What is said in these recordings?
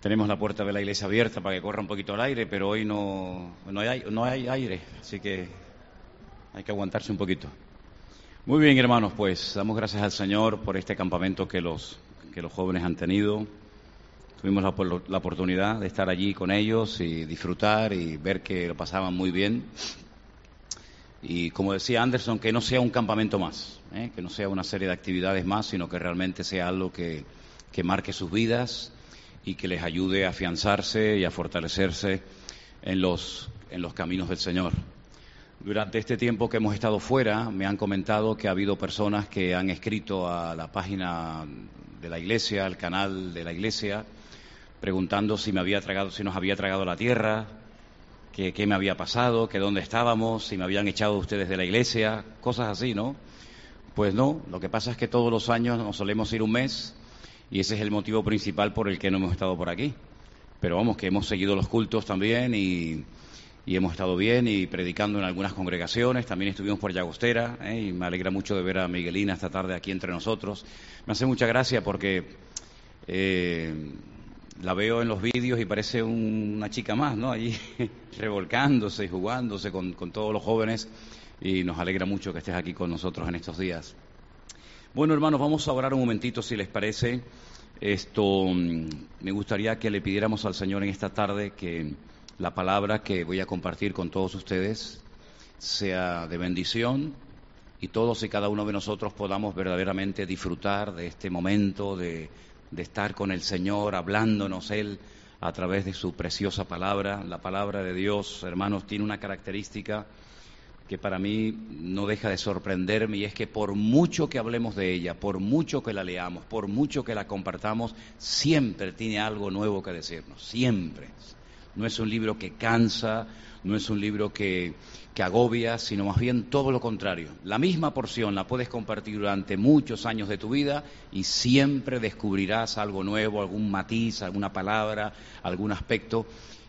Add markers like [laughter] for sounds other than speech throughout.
Tenemos la puerta de la iglesia abierta para que corra un poquito el aire, pero hoy no, no, hay, no hay aire, así que hay que aguantarse un poquito. Muy bien, hermanos, pues damos gracias al Señor por este campamento que los, que los jóvenes han tenido. Tuvimos la, la oportunidad de estar allí con ellos y disfrutar y ver que lo pasaban muy bien. Y como decía Anderson, que no sea un campamento más, ¿eh? que no sea una serie de actividades más, sino que realmente sea algo que, que marque sus vidas y que les ayude a afianzarse y a fortalecerse en los, en los caminos del Señor. Durante este tiempo que hemos estado fuera, me han comentado que ha habido personas que han escrito a la página de la iglesia, al canal de la iglesia, preguntando si me había tragado, si nos había tragado la tierra, que qué me había pasado, que dónde estábamos, si me habían echado ustedes de la iglesia, cosas así, ¿no? Pues no, lo que pasa es que todos los años nos solemos ir un mes y ese es el motivo principal por el que no hemos estado por aquí. Pero vamos, que hemos seguido los cultos también y, hemos estado bien y predicando en algunas congregaciones. También estuvimos por Llagostera ¿eh? y me alegra mucho de ver a Miguelina esta tarde aquí entre nosotros. Me hace mucha gracia porque eh, la veo en los vídeos y parece una chica más, ¿no? Allí [laughs] revolcándose y jugándose con, con todos los jóvenes y nos alegra mucho que estés aquí con nosotros en estos días. Bueno, hermanos, vamos a orar un momentito, si les parece. Esto, mm, me gustaría que le pidiéramos al Señor en esta tarde que la palabra que voy a compartir con todos ustedes sea de bendición y todos y cada uno de nosotros podamos verdaderamente disfrutar de este momento, de, de estar con el Señor, hablándonos Él a través de su preciosa palabra. La palabra de Dios, hermanos, tiene una característica que para mí no deja de sorprenderme y es que por mucho que hablemos de ella, por mucho que la leamos, por mucho que la compartamos, siempre tiene algo nuevo que decirnos, siempre. No es un libro que cansa, no es un libro que, que agobia, sino más bien todo lo contrario. La misma porción la puedes compartir durante muchos años de tu vida y siempre descubrirás algo nuevo, algún matiz, alguna palabra, algún aspecto.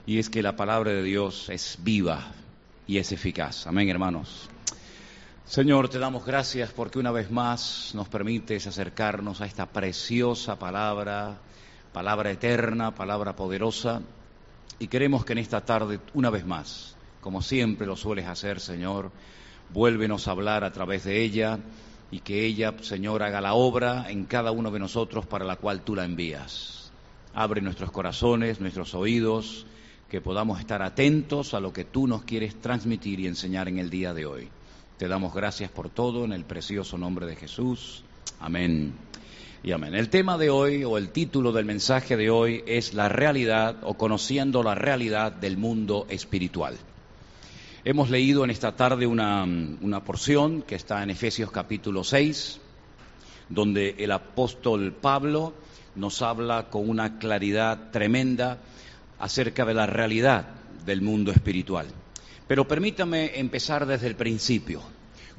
Y es que la palabra de Dios es viva, y es eficaz. Amén, hermanos. Señor, te damos gracias porque una vez más nos permites acercarnos a esta preciosa palabra, palabra eterna, palabra poderosa, y queremos que en esta tarde, una vez más, como siempre lo sueles hacer, Señor, vuélvenos a hablar a través de ella y que ella, Señor, haga la obra en cada uno de nosotros para la cual tú la envías. Abre nuestros corazones, nuestros oídos, que podamos estar atentos a lo que tú nos quieres transmitir y enseñar en el día de hoy. Te damos gracias por todo en el precioso nombre de Jesús. Amén. Y amén. El tema de hoy o el título del mensaje de hoy es la realidad o conociendo la realidad del mundo espiritual. Hemos leído en esta tarde una, una porción que está en Efesios capítulo 6, donde el apóstol Pablo nos habla con una claridad tremenda acerca de la realidad del mundo espiritual. Pero permítame empezar desde el principio.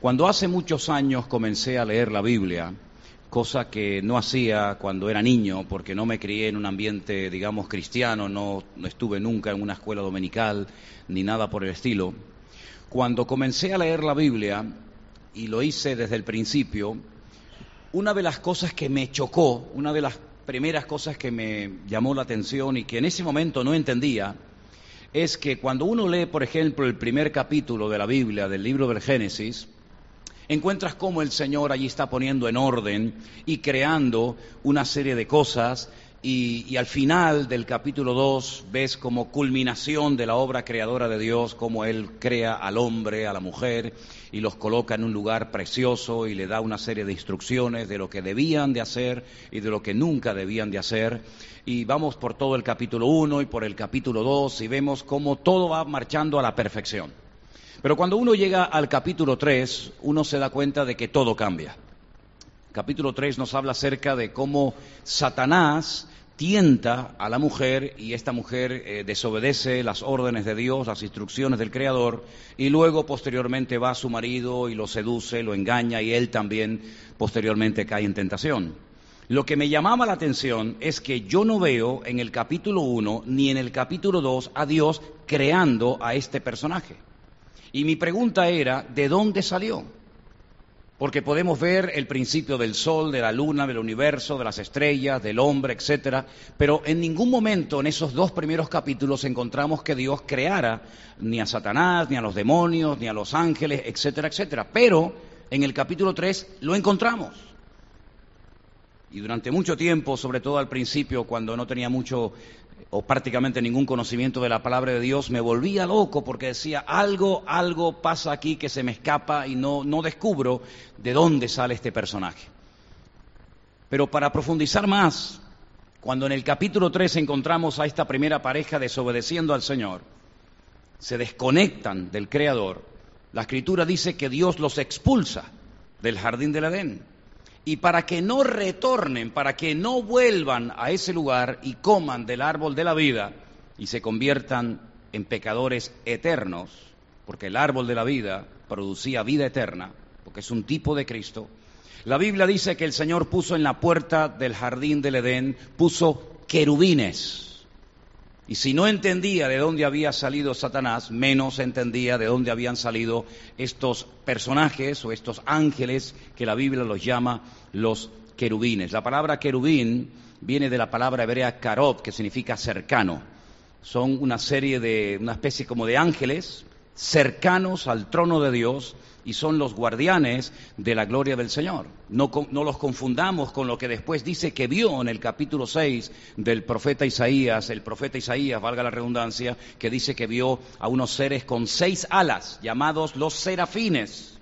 Cuando hace muchos años comencé a leer la Biblia, cosa que no hacía cuando era niño, porque no me crié en un ambiente, digamos, cristiano, no, estuve nunca en una escuela dominical, ni nada por el estilo, cuando comencé a leer la Biblia, y lo hice desde el principio, una de las cosas que me chocó, una de las primeras cosas que me llamó la atención y que en ese momento no entendía es que cuando uno lee, por ejemplo, el primer capítulo de la Biblia, del libro del Génesis, encuentras cómo el Señor allí está poniendo en orden y creando una serie de cosas y, al final del capítulo 2 ves como culminación de la obra creadora de Dios, cómo Él crea al hombre, a la mujer, y los coloca en un lugar precioso y le da una serie de instrucciones de lo que debían de hacer y de lo que nunca debían de hacer. Y vamos por todo el capítulo 1 y por el capítulo 2 y vemos cómo todo va marchando a la perfección. Pero cuando uno llega al capítulo 3, uno se da cuenta de que todo cambia. Capítulo 3 nos habla acerca de cómo Satanás tienta a la mujer y esta mujer eh, desobedece las órdenes de Dios, las instrucciones del Creador, y luego posteriormente va a su marido y lo seduce, lo engaña y él también posteriormente cae en tentación. Lo que me llamaba la atención es que yo no veo en el capítulo 1 ni en el capítulo 2 a Dios creando a este personaje. Y mi pregunta era, ¿de dónde salió? Porque podemos ver el principio del sol, de la luna, del universo, de las estrellas, del hombre, etcétera, pero en ningún momento en esos dos primeros capítulos encontramos que Dios creara ni a Satanás, ni a los demonios, ni a los ángeles, etcétera, etcétera. Pero en el capítulo 3 lo encontramos. Y durante mucho tiempo, sobre todo al principio, cuando no tenía mucho o prácticamente ningún conocimiento de la palabra de Dios, me volvía loco porque decía, algo, algo pasa aquí que se me escapa y no, no descubro de dónde sale este personaje. Pero para profundizar más, cuando en el capítulo 3 encontramos a esta primera pareja desobedeciendo al Señor, se desconectan del Creador, la Escritura dice que Dios los expulsa del jardín del Edén y para que no retornen, para que no vuelvan a ese lugar y coman del árbol de la vida y se conviertan en pecadores eternos, porque el árbol de la vida producía vida eterna, porque es un tipo de Cristo. La Biblia dice que el Señor puso en la puerta del jardín del Edén, puso querubines, y si no entendía de dónde había salido Satanás, menos entendía de dónde habían salido estos personajes o estos ángeles que la Biblia los llama los querubines. La palabra querubín viene de la palabra hebrea karob, que significa cercano. Son una serie de, una especie como de ángeles cercanos al trono de Dios y son los guardianes de la gloria del Señor. No, no, los confundamos con lo que después dice que vio en el capítulo 6 del profeta Isaías, el profeta Isaías, valga la redundancia, que dice que vio a unos seres con seis alas, llamados los serafines,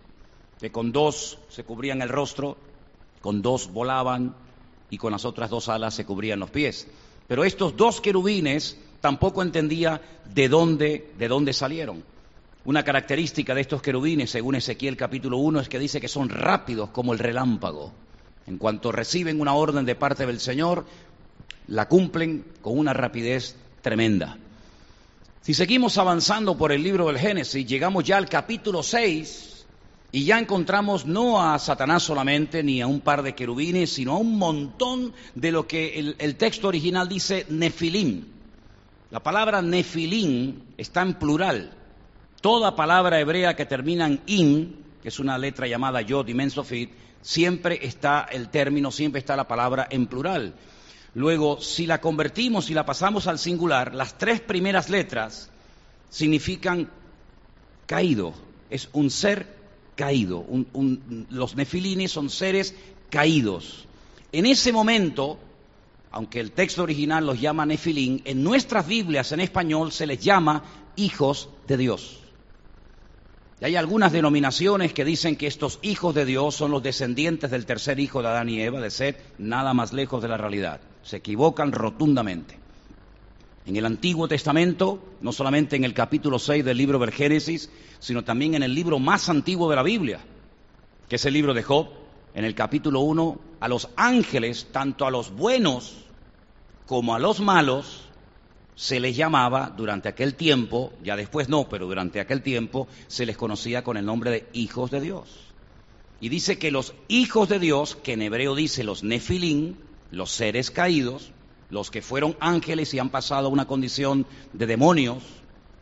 que con dos se cubrían el rostro, con dos volaban y con las otras dos alas se cubrían los pies. Pero estos dos querubines tampoco entendía de dónde, de dónde salieron. Una característica de estos querubines, según Ezequiel capítulo 1, es que dice que son rápidos como el relámpago. En cuanto reciben una orden de parte del Señor, la cumplen con una rapidez tremenda. Si seguimos avanzando por el libro del Génesis, llegamos ya al capítulo 6 y ya encontramos no a Satanás solamente, ni a un par de querubines, sino a un montón de lo que el, el texto original dice nefilim. La palabra nefilim está en plural Toda palabra hebrea que termina en in, que es una letra llamada yod y mensofit, siempre está el término, siempre está la palabra en plural. Luego, si la convertimos y la pasamos al singular, las tres primeras letras significan caído. Es un ser caído. los nefilines son seres caídos. En ese momento, aunque el texto original los llama nefilín, en nuestras Biblias en español se les llama hijos de Dios. Y hay algunas denominaciones que dicen que estos hijos de Dios son los descendientes del tercer hijo de Adán y Eva, de Seth, nada más lejos de la realidad. Se equivocan rotundamente. En el Antiguo Testamento, no solamente en el capítulo 6 del libro del Génesis, sino también en el libro más antiguo de la Biblia, que es el libro de Job, en el capítulo 1, a los ángeles, tanto a los buenos como a los malos, se les llamaba durante aquel tiempo, ya después no, pero durante aquel tiempo se les conocía con el nombre de hijos de Dios. Y dice que los hijos de Dios, que en hebreo dice los nefilín, los seres caídos, los que fueron ángeles y han pasado a una condición de demonios,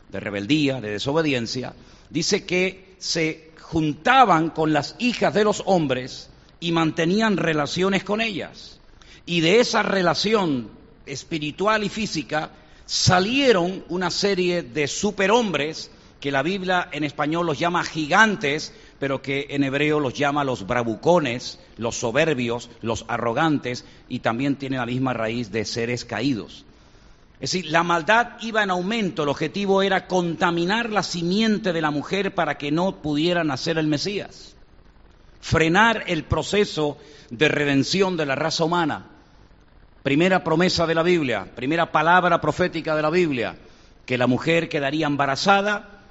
de rebeldía, de desobediencia, dice que se juntaban con las hijas de los hombres y mantenían relaciones con ellas. Y de esa relación espiritual y física salieron una serie de superhombres que la Biblia en español los llama gigantes, pero que en hebreo los llama los bravucones, los soberbios, los arrogantes, y también tiene la misma raíz de seres caídos. Es decir, la maldad iba en aumento, el objetivo era contaminar la simiente de la mujer para que no pudiera nacer el Mesías, frenar el proceso de redención de la raza humana. Primera promesa de la Biblia, primera palabra profética de la Biblia, que la mujer quedaría embarazada,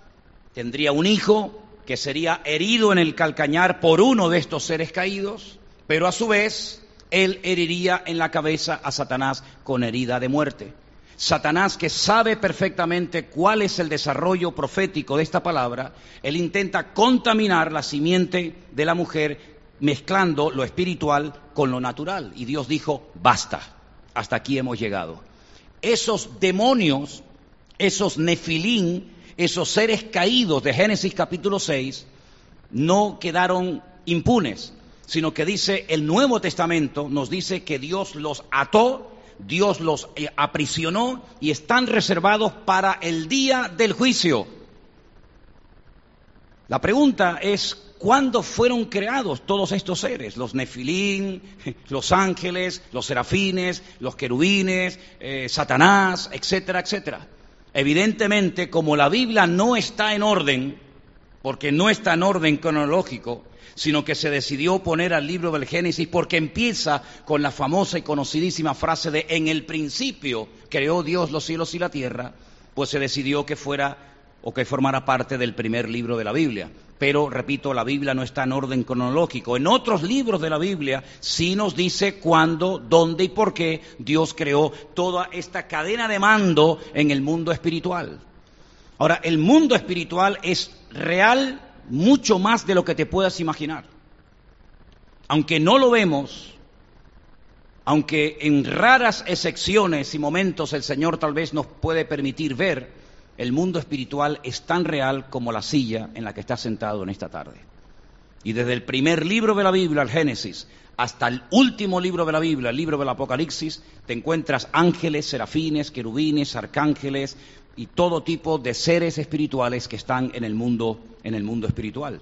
tendría un hijo que sería herido en el calcañar por uno de estos seres caídos, pero a su vez él heriría en la cabeza a Satanás con herida de muerte. Satanás, que sabe perfectamente cuál es el desarrollo profético de esta palabra, él intenta contaminar la simiente de la mujer mezclando lo espiritual con lo natural. Y Dios dijo, basta hasta aquí hemos llegado. Esos demonios, esos nefilín, esos seres caídos de Génesis capítulo 6, no quedaron impunes, sino que dice el Nuevo Testamento nos dice que Dios los ató, Dios los eh, aprisionó y están reservados para el día del juicio. La pregunta es, ¿cuándo fueron creados todos estos seres? Los nefilín, [laughs] los ángeles, los serafines, los querubines, eh, Satanás, etcétera, etcétera. Evidentemente, como la Biblia no está en orden, porque no está en orden cronológico, sino que se decidió poner al libro del Génesis porque empieza con la famosa y conocidísima frase de en el principio creó Dios los cielos y la tierra, pues se decidió que fuera o que formara parte del primer libro de la Biblia. Pero, repito, la Biblia no está en orden cronológico. En otros libros de la Biblia sí nos dice cuándo, dónde y por qué Dios creó toda esta cadena de mando en el mundo espiritual. Ahora, el mundo espiritual es real mucho más de lo que te puedas imaginar. Aunque no lo vemos, aunque en raras excepciones y momentos el Señor tal vez nos puede permitir ver, el mundo espiritual es tan real como la silla en la que estás sentado en esta tarde. Y desde el primer libro de la Biblia, el Génesis, hasta el último libro de la Biblia, el libro del Apocalipsis, te encuentras ángeles, serafines, querubines, arcángeles y todo tipo de seres espirituales que están en el mundo, en el mundo espiritual.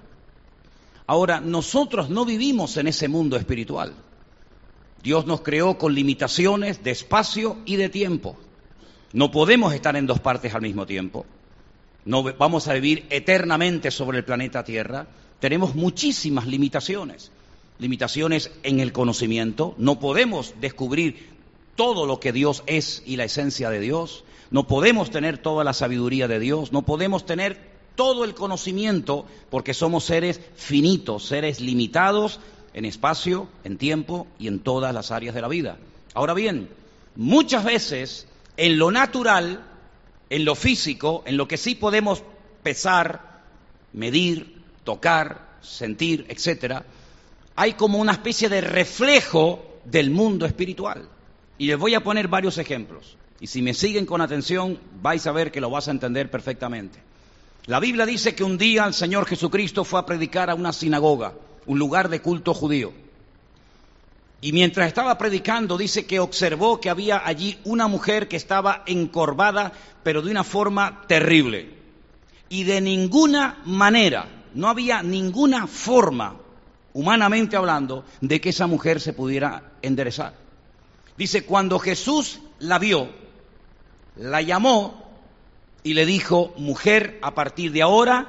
Ahora, nosotros no vivimos en ese mundo espiritual. Dios nos creó con limitaciones de espacio y de tiempo. No podemos estar en dos partes al mismo tiempo. No vamos a vivir eternamente sobre el planeta Tierra. Tenemos muchísimas limitaciones. Limitaciones en el conocimiento. No podemos descubrir todo lo que Dios es y la esencia de Dios. No podemos tener toda la sabiduría de Dios. No podemos tener todo el conocimiento porque somos seres finitos, seres limitados en espacio, en tiempo y en todas las áreas de la vida. Ahora bien, muchas veces en lo natural, en lo físico, en lo que sí podemos pesar, medir, tocar, sentir, etcétera, hay como una especie de reflejo del mundo espiritual. Y les voy a poner varios ejemplos. Y si me siguen con atención, vais a ver que lo vas a entender perfectamente. La Biblia dice que un día el Señor Jesucristo fue a predicar a una sinagoga, un lugar de culto judío. Y mientras estaba predicando, dice que observó que había allí una mujer que estaba encorvada, pero de una forma terrible. Y de ninguna manera, no había ninguna forma, humanamente hablando, de que esa mujer se pudiera enderezar. Dice, cuando Jesús la vio, la llamó y le dijo, mujer, a partir de ahora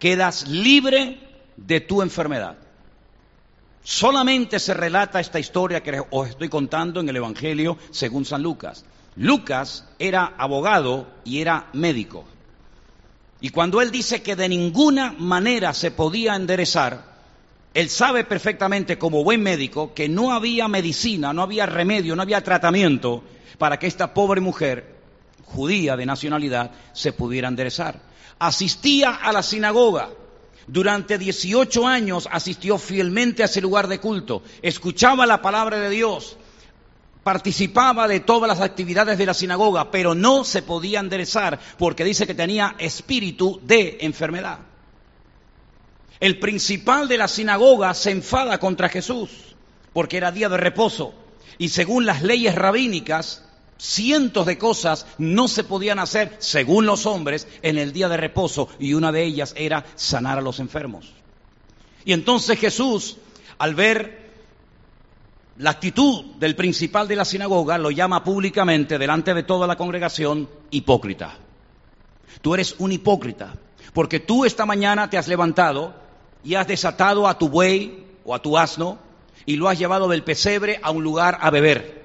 quedas libre de tu enfermedad. Solamente se relata esta historia que os estoy contando en el Evangelio según San Lucas. Lucas era abogado y era médico. Y cuando él dice que de ninguna manera se podía enderezar, él sabe perfectamente como buen médico que no había medicina, no había remedio, no había tratamiento para que esta pobre mujer judía de nacionalidad se pudiera enderezar. Asistía a la sinagoga, durante 18 años asistió fielmente a ese lugar de culto, escuchaba la palabra de Dios, participaba de todas las actividades de la sinagoga, pero no se podía enderezar porque dice que tenía espíritu de enfermedad. El principal de la sinagoga se enfada contra Jesús porque era día de reposo y según las leyes rabínicas Cientos de cosas no se podían hacer, según los hombres, en el día de reposo, y una de ellas era sanar a los enfermos. Y entonces Jesús, al ver la actitud del principal de la sinagoga, lo llama públicamente delante de toda la congregación hipócrita. Tú eres un hipócrita, porque tú esta mañana te has levantado y has desatado a tu buey o a tu asno y lo has llevado del pesebre a un lugar a beber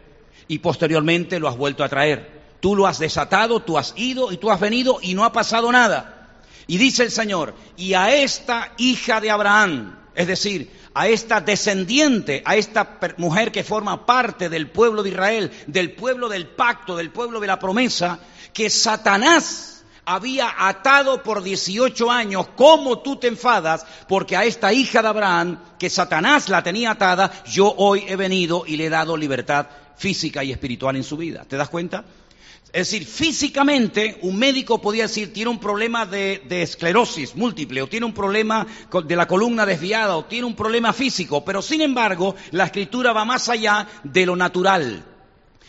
y posteriormente lo has vuelto a traer. Tú lo has desatado, tú has ido y tú has venido y no ha pasado nada. Y dice el Señor, y a esta hija de Abraham, es decir, a esta descendiente, a esta mujer que forma parte del pueblo de Israel, del pueblo del pacto, del pueblo de la promesa, que Satanás había atado por 18 años, ¿cómo tú te enfadas? Porque a esta hija de Abraham, que Satanás la tenía atada, yo hoy he venido y le he dado libertad física y espiritual en su vida. ¿Te das cuenta? Es decir, físicamente un médico podría decir tiene un problema de, de, esclerosis múltiple o tiene un problema de la columna desviada o tiene un problema físico, pero sin embargo la escritura va más allá de lo natural.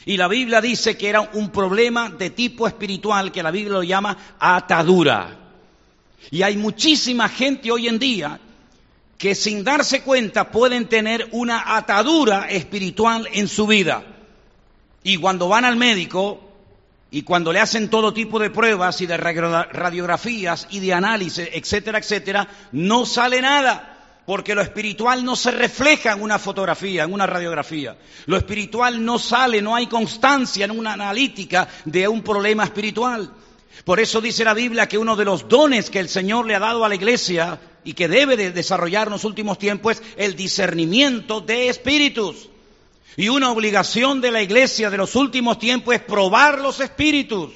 Y la Biblia dice que era un problema de tipo espiritual que la Biblia lo llama atadura. Y hay muchísima gente hoy en día que sin darse cuenta pueden tener una atadura espiritual en su vida. Y cuando van al médico y cuando le hacen todo tipo de pruebas y de radiografías y de análisis, etcétera, etcétera, no sale nada. Porque lo espiritual no se refleja en una fotografía, en una radiografía. Lo espiritual no sale, no hay constancia en una analítica de un problema espiritual. Por eso dice la Biblia que uno de los dones que el Señor le ha dado a la iglesia y que debe de desarrollar en los últimos tiempos es el discernimiento de espíritus. Y una obligación de la iglesia de los últimos tiempos es probar los espíritus,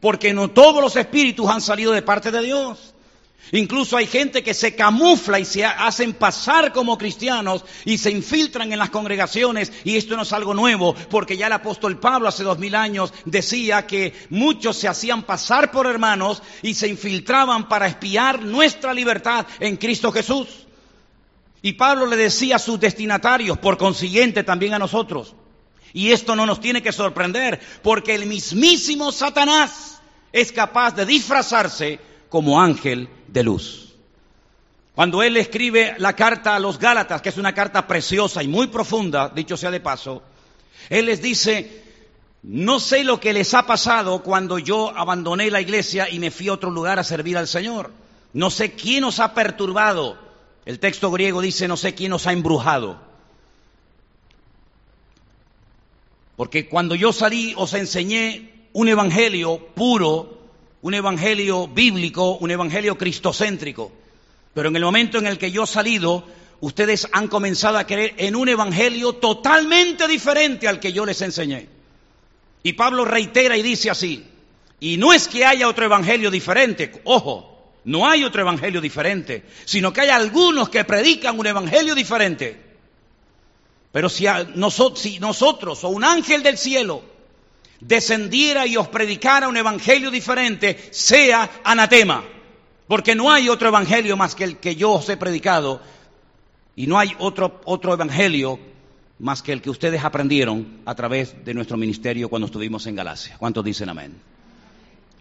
porque no todos los espíritus han salido de parte de Dios. Incluso hay gente que se camufla y se hacen pasar como cristianos y se infiltran en las congregaciones y esto no es algo nuevo porque ya el apóstol Pablo hace dos mil años decía que muchos se hacían pasar por hermanos y se infiltraban para espiar nuestra libertad en Cristo Jesús. Y Pablo le decía a sus destinatarios, por consiguiente también a nosotros, y esto no nos tiene que sorprender porque el mismísimo Satanás es capaz de disfrazarse como ángel de luz. Cuando él escribe la carta a los Gálatas, que es una carta preciosa y muy profunda, dicho sea de paso, él les dice, no sé lo que les ha pasado cuando yo abandoné la iglesia y me fui a otro lugar a servir al Señor. No sé quién os ha perturbado. El texto griego dice, no sé quién os ha embrujado. Porque cuando yo salí os enseñé un evangelio puro, un evangelio bíblico, un evangelio cristocéntrico. Pero en el momento en el que yo he salido, ustedes han comenzado a creer en un evangelio totalmente diferente al que yo les enseñé. Y Pablo reitera y dice así, y no es que haya otro evangelio diferente, ojo, no hay otro evangelio diferente, sino que hay algunos que predican un evangelio diferente. Pero si, nosotros, si nosotros o un ángel del cielo descendiera y os predicara un evangelio diferente, sea anatema. Porque no hay otro evangelio más que el que yo os he predicado. Y no hay otro, otro evangelio más que el que ustedes aprendieron a través de nuestro ministerio cuando estuvimos en Galacia. ¿Cuántos dicen amén?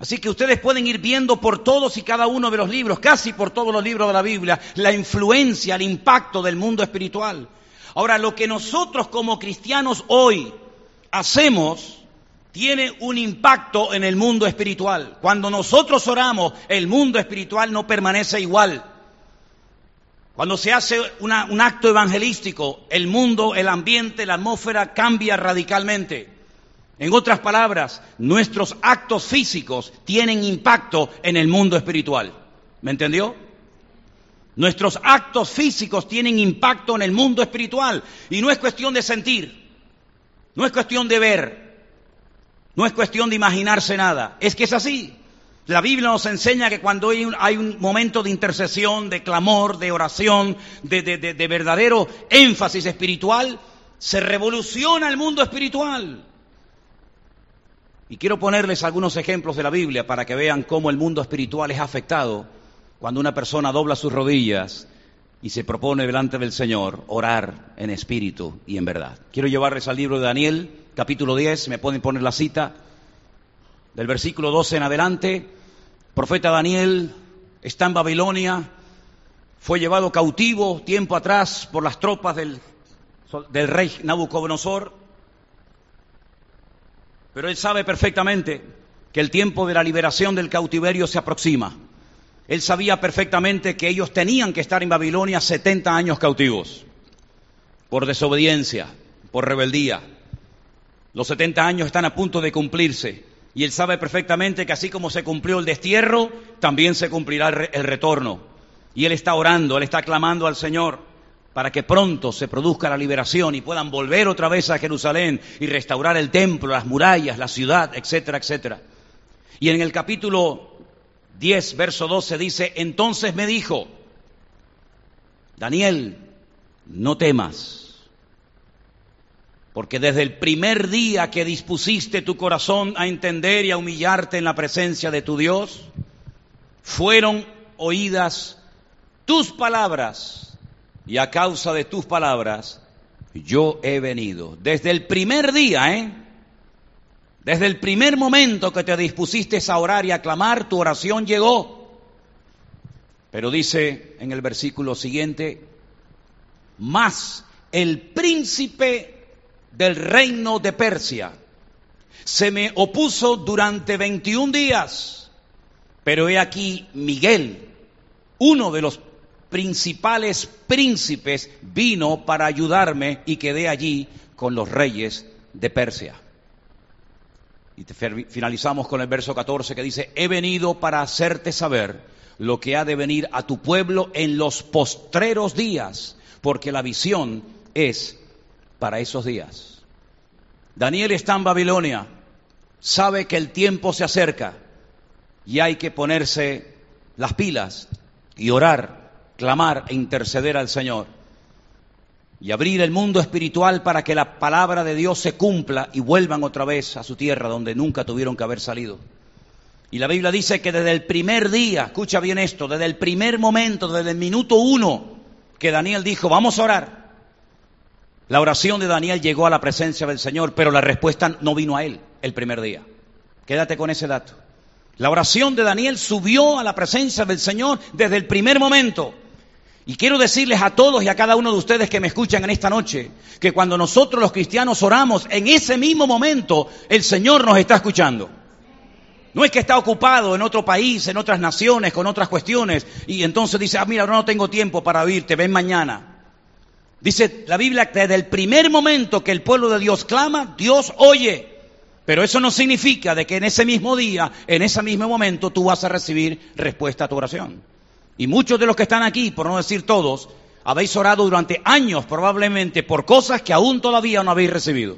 Así que ustedes pueden ir viendo por todos y cada uno de los libros, casi por todos los libros de la Biblia, la influencia, el impacto del mundo espiritual. Ahora, lo que nosotros como cristianos hoy hacemos tiene un impacto en el mundo espiritual. Cuando nosotros oramos, el mundo espiritual no permanece igual. Cuando se hace un acto evangelístico, el mundo, el ambiente, la atmósfera cambia radicalmente. En otras palabras, nuestros actos físicos tienen impacto en el mundo espiritual. ¿Me entendió? Nuestros actos físicos tienen impacto en el mundo espiritual. Y no es cuestión de sentir, no es cuestión de ver, no es cuestión de imaginarse nada, es que es así. La Biblia nos enseña que cuando hay un, momento de intercesión, de clamor, de oración, de, de verdadero énfasis espiritual, se revoluciona el mundo espiritual. Y quiero ponerles algunos ejemplos de la Biblia para que vean cómo el mundo espiritual es afectado cuando una persona dobla sus rodillas y se propone delante del Señor orar en espíritu y en verdad. Quiero llevarles al libro de Daniel, capítulo 10, me pueden poner la cita, del versículo 12 en adelante, profeta Daniel está en Babilonia, fue llevado cautivo tiempo atrás por las tropas del, del rey Nabucodonosor, pero él sabe perfectamente que el tiempo de la liberación del cautiverio se aproxima. Él sabía perfectamente que ellos tenían que estar en Babilonia 70 años cautivos, por desobediencia, por rebeldía. Los 70 años están a punto de cumplirse y él sabe perfectamente que así como se cumplió el destierro, también se cumplirá el retorno. Y él está orando, él está clamando al Señor para que pronto se produzca la liberación y puedan volver otra vez a Jerusalén y restaurar el templo, las murallas, la ciudad, etcétera, etcétera. Y en el capítulo 10, verso 12 dice, entonces me dijo, Daniel, no temas Porque desde el primer día que dispusiste tu corazón a entender y a humillarte en la presencia de tu Dios, fueron oídas tus palabras y a causa de tus palabras yo he venido. Desde el primer día, ¿eh? Desde el primer momento que te dispusiste a orar y a clamar, tu oración llegó. Pero dice en el versículo siguiente, más el príncipe del reino de Persia se me opuso durante 21 días, pero he aquí Miguel, uno de los principales príncipes, vino para ayudarme y quedé allí con los reyes de Persia. Y finalizamos con el verso 14 que dice, he venido para hacerte saber lo que ha de venir a tu pueblo en los postreros días, porque la visión es para esos días. Daniel está en Babilonia, sabe que el tiempo se acerca y hay que ponerse las pilas y orar, clamar e interceder al Señor y abrir el mundo espiritual para que la palabra de Dios se cumpla y vuelvan otra vez a su tierra donde nunca tuvieron que haber salido. Y la Biblia dice que desde el primer día, escucha bien esto, desde el primer momento, desde el minuto uno que Daniel dijo, vamos a orar, la oración de Daniel llegó a la presencia del Señor, pero la respuesta no vino a él el primer día. Quédate con ese dato. La oración de Daniel subió a la presencia del Señor desde el primer momento. Y quiero decirles a todos y a cada uno de ustedes que me escuchan en esta noche, que cuando nosotros los cristianos oramos, en ese mismo momento el Señor nos está escuchando. No es que está ocupado en otro país, en otras naciones, con otras cuestiones, y entonces dice, ah, mira, no tengo tiempo para oírte, ven mañana. Dice la Biblia que desde el primer momento que el pueblo de Dios clama, Dios oye. Pero eso no significa de que en ese mismo día, en ese mismo momento, tú vas a recibir respuesta a tu oración. Y muchos de los que están aquí, por no decir todos, habéis orado durante años probablemente por cosas que aún todavía no habéis recibido.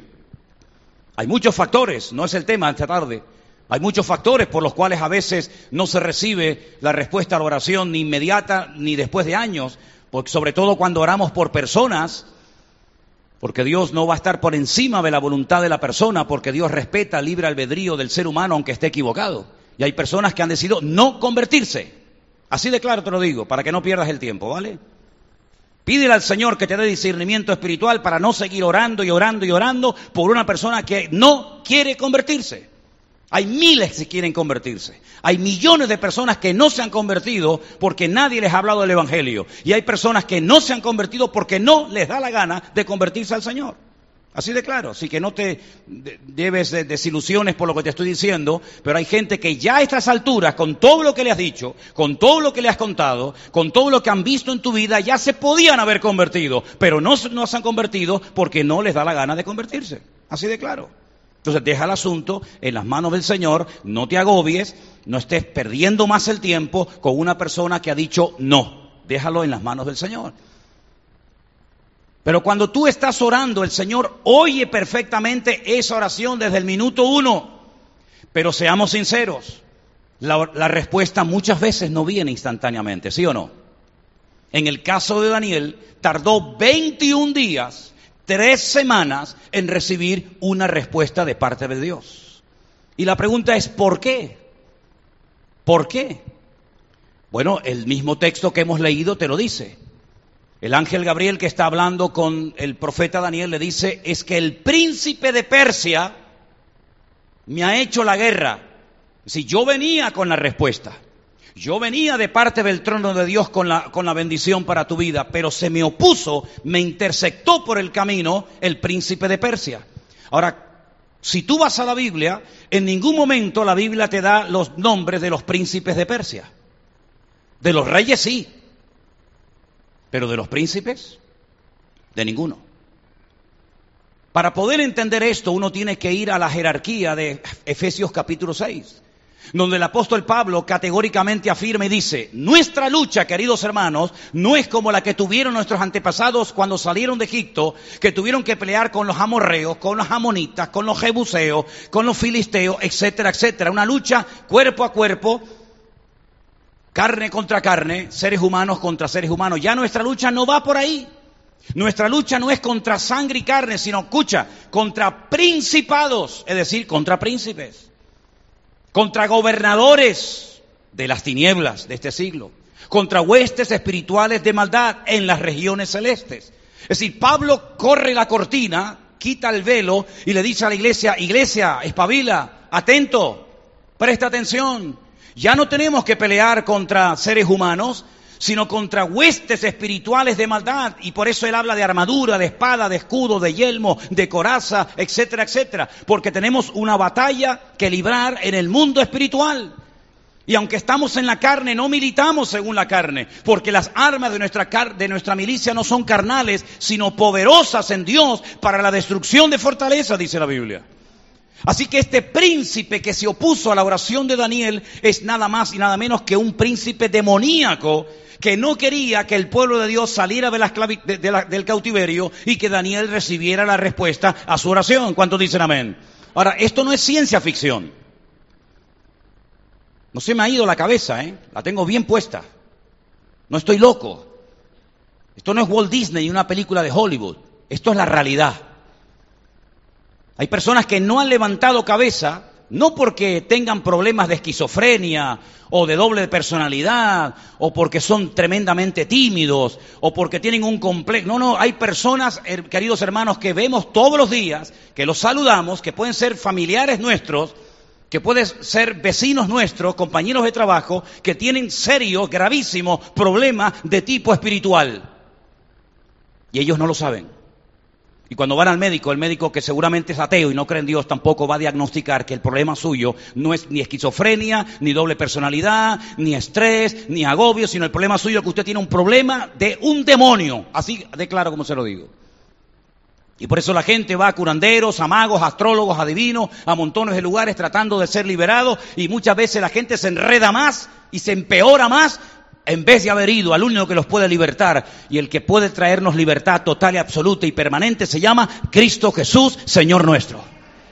Hay muchos factores, no es el tema esta tarde. Hay muchos factores por los cuales a veces no se recibe la respuesta a la oración ni inmediata ni después de años, porque sobre todo cuando oramos por personas, porque Dios no va a estar por encima de la voluntad de la persona, porque Dios respeta el libre albedrío del ser humano aunque esté equivocado. Y hay personas que han decidido no convertirse. Así de claro te lo digo, para que no pierdas el tiempo, ¿vale? Pídele al Señor que te dé discernimiento espiritual para no seguir orando y orando y orando por una persona que no quiere convertirse. Hay miles que quieren convertirse. Hay millones de personas que no se han convertido porque nadie les ha hablado del Evangelio. Y hay personas que no se han convertido porque no les da la gana de convertirse al Señor. Así de claro, así que no te debes de desilusiones por lo que te estoy diciendo, pero hay gente que ya a estas alturas, con todo lo que le has dicho, con todo lo que le has contado, con todo lo que han visto en tu vida, ya se podían haber convertido, pero no, no se han convertido porque no les da la gana de convertirse. Así de claro. Entonces deja el asunto en las manos del Señor, no te agobies, no estés perdiendo más el tiempo con una persona que ha dicho no. Déjalo en las manos del Señor. Pero cuando tú estás orando, el Señor oye perfectamente esa oración desde el minuto uno. Pero seamos sinceros, la, respuesta muchas veces no viene instantáneamente, ¿sí o no? En el caso de Daniel, tardó 21 días, tres semanas, en recibir una respuesta de parte de Dios. Y la pregunta es, ¿por qué? ¿Por qué? Bueno, el mismo texto que hemos leído te lo dice. El ángel Gabriel que está hablando con el profeta Daniel le dice, es que el príncipe de Persia me ha hecho la guerra. Si yo venía con la respuesta, yo venía de parte del trono de Dios con la, con la bendición para tu vida, pero se me opuso, me interceptó por el camino el príncipe de Persia. Ahora, si tú vas a la Biblia, en ningún momento la Biblia te da los nombres de los príncipes de Persia. De los reyes sí, pero de los príncipes, de ninguno. Para poder entender esto, uno tiene que ir a la jerarquía de Efesios capítulo 6, donde el apóstol Pablo categóricamente afirma y dice, nuestra lucha, queridos hermanos, no es como la que tuvieron nuestros antepasados cuando salieron de Egipto, que tuvieron que pelear con los amorreos, con los amonitas, con los jebuseos, con los filisteos, etcétera, etcétera. Una lucha cuerpo a cuerpo carne contra carne, seres humanos contra seres humanos. Ya nuestra lucha no va por ahí. Nuestra lucha no es contra sangre y carne, sino, escucha, contra principados, es decir, contra príncipes, contra gobernadores de las tinieblas de este siglo, contra huestes espirituales de maldad en las regiones celestes. Es decir, Pablo corre la cortina, quita el velo y le dice a la iglesia, iglesia, espabila, atento, presta atención. Ya no tenemos que pelear contra seres humanos, sino contra huestes espirituales de maldad. Y por eso él habla de armadura, de espada, de escudo, de yelmo, de coraza, etcétera, etcétera. Porque tenemos una batalla que librar en el mundo espiritual. Y aunque estamos en la carne, no militamos según la carne, porque las armas de nuestra, de nuestra milicia no son carnales, sino poderosas en Dios para la destrucción de fortaleza, dice la Biblia. Así que este príncipe que se opuso a la oración de Daniel es nada más y nada menos que un príncipe demoníaco que no quería que el pueblo de Dios saliera del cautiverio y que Daniel recibiera la respuesta a su oración. ¿Cuántos dicen amén? Ahora, esto no es ciencia ficción. No se me ha ido la cabeza, ¿eh? La tengo bien puesta. No estoy loco. Esto no es Walt Disney y una película de Hollywood. Esto es la realidad. Hay personas que no han levantado cabeza no porque tengan problemas de esquizofrenia o de doble personalidad, o porque son tremendamente tímidos, o porque tienen un complejo. No, no, hay personas, queridos hermanos, que vemos todos los días, que los saludamos, que pueden ser familiares nuestros, que pueden ser vecinos nuestros, compañeros de trabajo, que tienen serios, gravísimos problemas de tipo espiritual. Y ellos no lo saben. Y cuando van al médico, el médico que seguramente es ateo y no cree en Dios tampoco va a diagnosticar que el problema suyo no es ni esquizofrenia, ni doble personalidad, ni estrés, ni agobio, sino el problema suyo es que usted tiene un problema de un demonio. Así de claro como se lo digo. Y por eso la gente va a curanderos, a magos, a astrólogos, adivinos, a montones de lugares tratando de ser liberados y muchas veces la gente se enreda más y se empeora más en vez de haber ido al único que los puede libertar y el que puede traernos libertad total y absoluta y permanente, se llama Cristo Jesús, Señor nuestro.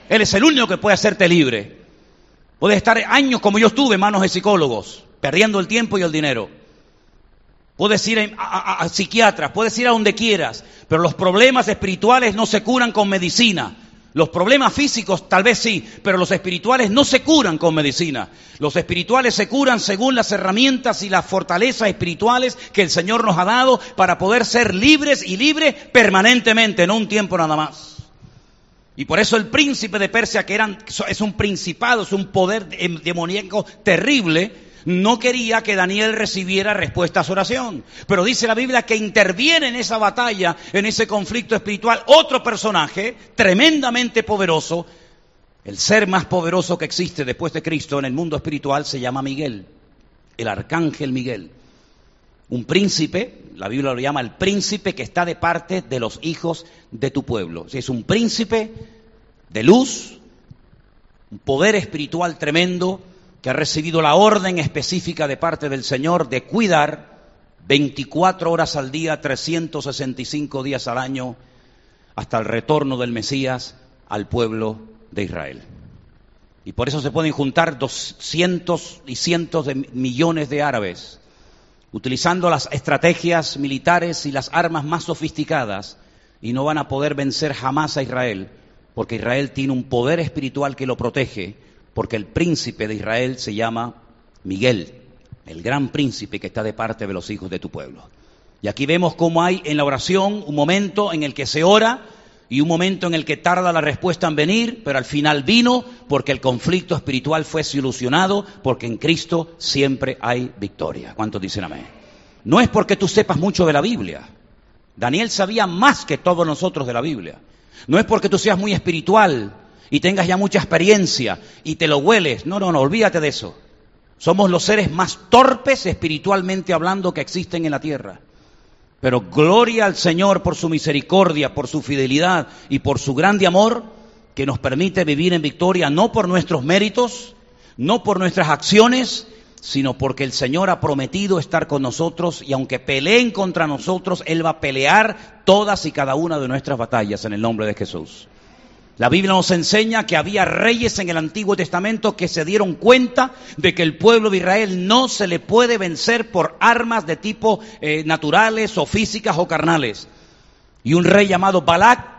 Él es el único que puede hacerte libre. Puedes estar años como yo estuve en manos de psicólogos, perdiendo el tiempo y el dinero. Puedes ir a, a psiquiatras, puedes ir a donde quieras, pero los problemas espirituales no se curan con medicina. Los problemas físicos tal vez sí, pero los espirituales no se curan con medicina. Los espirituales se curan según las herramientas y las fortalezas espirituales que el Señor nos ha dado para poder ser libres y libres permanentemente, no un tiempo nada más. Y por eso el príncipe de Persia, que eran, es un principado, es un poder demoníaco terrible, no quería que Daniel recibiera respuesta a su oración. Pero dice la Biblia que interviene en esa batalla, en ese conflicto espiritual, otro personaje tremendamente poderoso. El ser más poderoso que existe después de Cristo en el mundo espiritual se llama Miguel, el arcángel Miguel. Un príncipe, la Biblia lo llama el príncipe que está de parte de los hijos de tu pueblo. Es un príncipe de luz, un poder espiritual tremendo, que ha recibido la orden específica de parte del Señor de cuidar 24 horas al día, 365 días al año, hasta el retorno del Mesías al pueblo de Israel. Y por eso se pueden juntar cientos y cientos de millones de árabes, utilizando las estrategias militares y las armas más sofisticadas, y no van a poder vencer jamás a Israel, porque Israel tiene un poder espiritual que lo protege porque el príncipe de Israel se llama Miguel, el gran príncipe que está de parte de los hijos de tu pueblo. Y aquí vemos cómo hay en la oración un momento en el que se ora y un momento en el que tarda la respuesta en venir, pero al final vino porque el conflicto espiritual fue solucionado, porque en Cristo siempre hay victoria. ¿Cuántos dicen amén? No es porque tú sepas mucho de la Biblia. Daniel sabía más que todos nosotros de la Biblia. No es porque tú seas muy espiritual y tengas ya mucha experiencia y te lo hueles. No, no, no, olvídate de eso. Somos los seres más torpes espiritualmente hablando que existen en la tierra. Pero gloria al Señor por su misericordia, por su fidelidad y por su grande amor que nos permite vivir en victoria no por nuestros méritos, no por nuestras acciones, sino porque el Señor ha prometido estar con nosotros y aunque peleen contra nosotros, Él va a pelear todas y cada una de nuestras batallas en el nombre de Jesús. La Biblia nos enseña que había reyes en el Antiguo Testamento que se dieron cuenta de que el pueblo de Israel no se le puede vencer por armas de tipo eh, naturales o físicas o carnales. Y un rey llamado Balak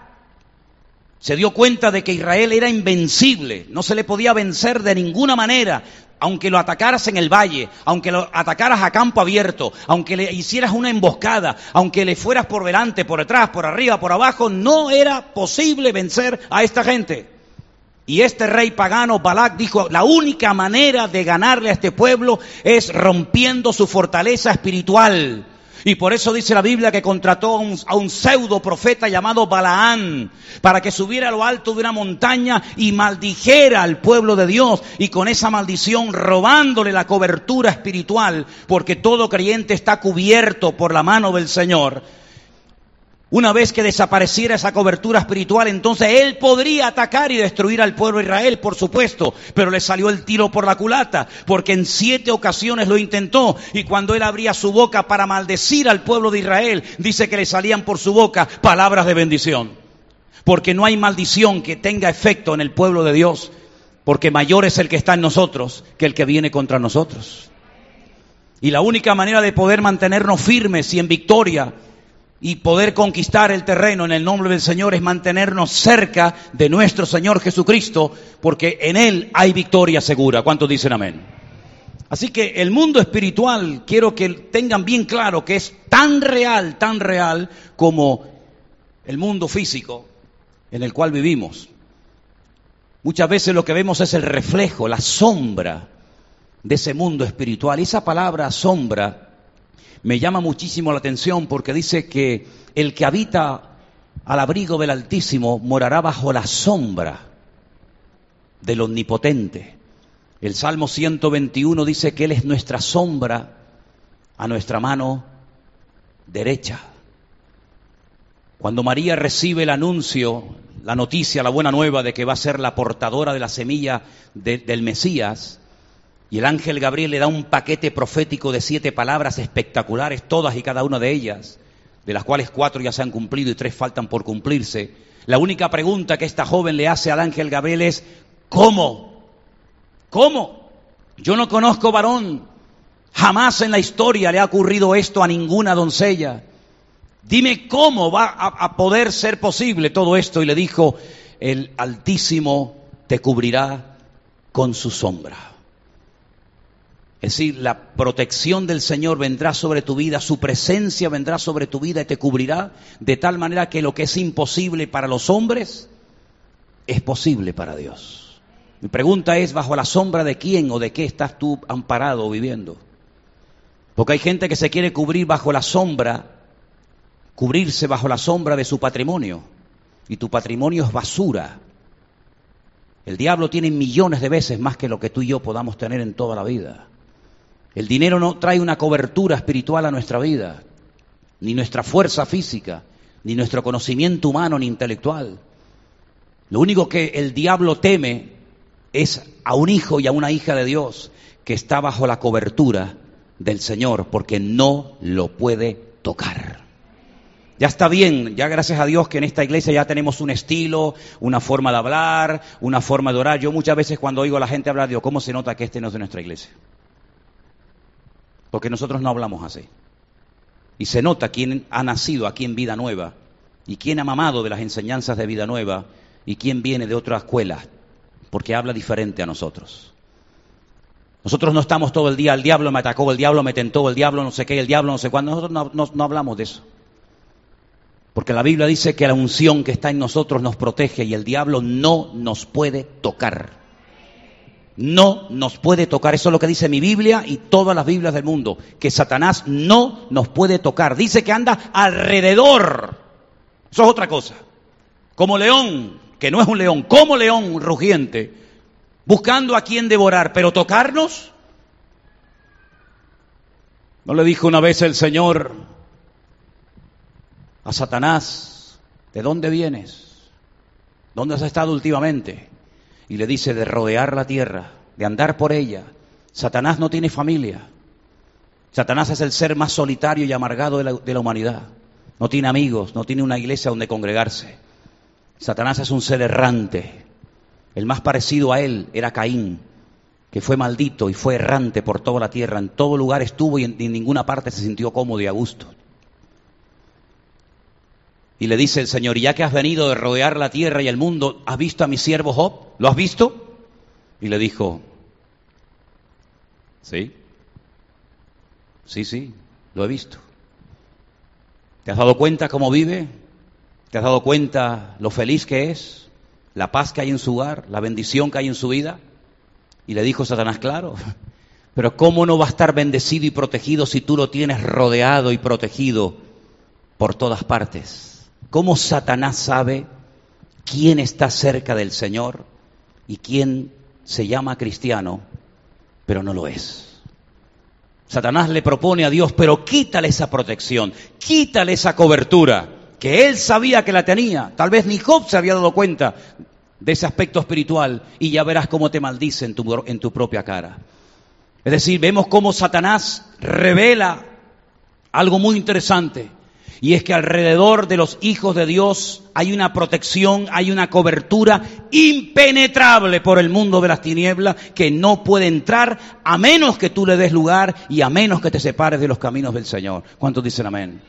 se dio cuenta de que Israel era invencible, no se le podía vencer de ninguna manera, aunque lo atacaras en el valle, aunque lo atacaras a campo abierto, aunque le hicieras una emboscada, aunque le fueras por delante, por detrás, por arriba, por abajo, no era posible vencer a esta gente. Y este rey pagano, Balak, dijo, la única manera de ganarle a este pueblo es rompiendo su fortaleza espiritual. Y por eso dice la Biblia que contrató a un, pseudo profeta llamado Balaán para que subiera a lo alto de una montaña y maldijera al pueblo de Dios y con esa maldición robándole la cobertura espiritual porque todo creyente está cubierto por la mano del Señor. Una vez que desapareciera esa cobertura espiritual, entonces él podría atacar y destruir al pueblo de Israel, por supuesto, pero le salió el tiro por la culata, porque en siete ocasiones lo intentó, y cuando él abría su boca para maldecir al pueblo de Israel, dice que le salían por su boca palabras de bendición, porque no hay maldición que tenga efecto en el pueblo de Dios, porque mayor es el que está en nosotros que el que viene contra nosotros. Y la única manera de poder mantenernos firmes y en victoria y poder conquistar el terreno en el nombre del Señor es mantenernos cerca de nuestro Señor Jesucristo, porque en Él hay victoria segura. ¿Cuántos dicen amén? Así que el mundo espiritual, quiero que tengan bien claro que es tan real, tan real como el mundo físico en el cual vivimos. Muchas veces lo que vemos es el reflejo, la sombra de ese mundo espiritual. Y esa palabra sombra me llama muchísimo la atención porque dice que el que habita al abrigo del Altísimo morará bajo la sombra del Omnipotente. El Salmo 121 dice que Él es nuestra sombra a nuestra mano derecha. Cuando María recibe el anuncio, la noticia, la buena nueva de que va a ser la portadora de la semilla del Mesías, y el ángel Gabriel le da un paquete profético de siete palabras espectaculares, todas y cada una de ellas, de las cuales cuatro ya se han cumplido y tres faltan por cumplirse. La única pregunta que esta joven le hace al ángel Gabriel es, ¿cómo? ¿Cómo? Yo no conozco varón. Jamás en la historia le ha ocurrido esto a ninguna doncella. Dime cómo va a, a poder ser posible todo esto. Y le dijo, el Altísimo te cubrirá con su sombra. Es decir, la protección del Señor vendrá sobre tu vida, su presencia vendrá sobre tu vida y te cubrirá de tal manera que lo que es imposible para los hombres es posible para Dios. Mi pregunta es, ¿bajo la sombra de quién o de qué estás tú amparado o viviendo? Porque hay gente que se quiere cubrir bajo la sombra, cubrirse bajo la sombra de su patrimonio. Y tu patrimonio es basura. El diablo tiene millones de veces más que lo que tú y yo podamos tener en toda la vida. El dinero no trae una cobertura espiritual a nuestra vida, ni nuestra fuerza física, ni nuestro conocimiento humano ni intelectual. Lo único que el diablo teme es a un hijo y a una hija de Dios que está bajo la cobertura del Señor, porque no lo puede tocar. Ya está bien, ya gracias a Dios que en esta iglesia ya tenemos un estilo, una forma de hablar, una forma de orar. Yo muchas veces cuando oigo a la gente hablar, digo, ¿cómo se nota que este no es de nuestra iglesia? Porque nosotros no hablamos así. Y se nota quién ha nacido aquí en vida nueva y quién ha mamado de las enseñanzas de vida nueva y quién viene de otra escuela, porque habla diferente a nosotros. Nosotros no estamos todo el día, el diablo me atacó, el diablo me tentó, el diablo no sé qué, el diablo no sé cuándo. Nosotros no, no hablamos de eso. Porque la Biblia dice que la unción que está en nosotros nos protege y el diablo no nos puede tocar no nos puede tocar. Eso es lo que dice mi Biblia y todas las Biblias del mundo, que Satanás no nos puede tocar. Dice que anda alrededor. Eso es otra cosa. Como león, que no es un león, como león rugiente, buscando a quien devorar, pero tocarnos. ¿No le dijo una vez el Señor a Satanás, ¿de dónde vienes? ¿Dónde has estado últimamente? Y le dice de rodear la tierra, de andar por ella. Satanás no tiene familia. Satanás es el ser más solitario y amargado de la, humanidad. No tiene amigos, no tiene una iglesia donde congregarse. Satanás es un ser errante. El más parecido a él era Caín, que fue maldito y fue errante por toda la tierra. En todo lugar estuvo y en ninguna parte se sintió cómodo y a gusto. Y le dice el Señor, ya que has venido de rodear la tierra y el mundo, ¿has visto a mi siervo Job? ¿Lo has visto? Y le dijo, sí, sí, sí, lo he visto. ¿Te has dado cuenta cómo vive? ¿Te has dado cuenta lo feliz que es? ¿La paz que hay en su hogar? ¿La bendición que hay en su vida? Y le dijo Satanás, claro, [laughs] pero ¿cómo no va a estar bendecido y protegido si tú lo tienes rodeado y protegido por todas partes? ¿Cómo Satanás sabe quién está cerca del Señor y quién se llama cristiano, pero no lo es? Satanás le propone a Dios, pero quítale esa protección, quítale esa cobertura, que él sabía que la tenía. Tal vez ni Job se había dado cuenta de ese aspecto espiritual y ya verás cómo te maldice en tu, en tu propia cara. Es decir, vemos cómo Satanás revela algo muy interesante. Y es que alrededor de los hijos de Dios hay una protección, hay una cobertura impenetrable por el mundo de las tinieblas que no puede entrar a menos que tú le des lugar y a menos que te separes de los caminos del Señor. ¿Cuántos dicen amén?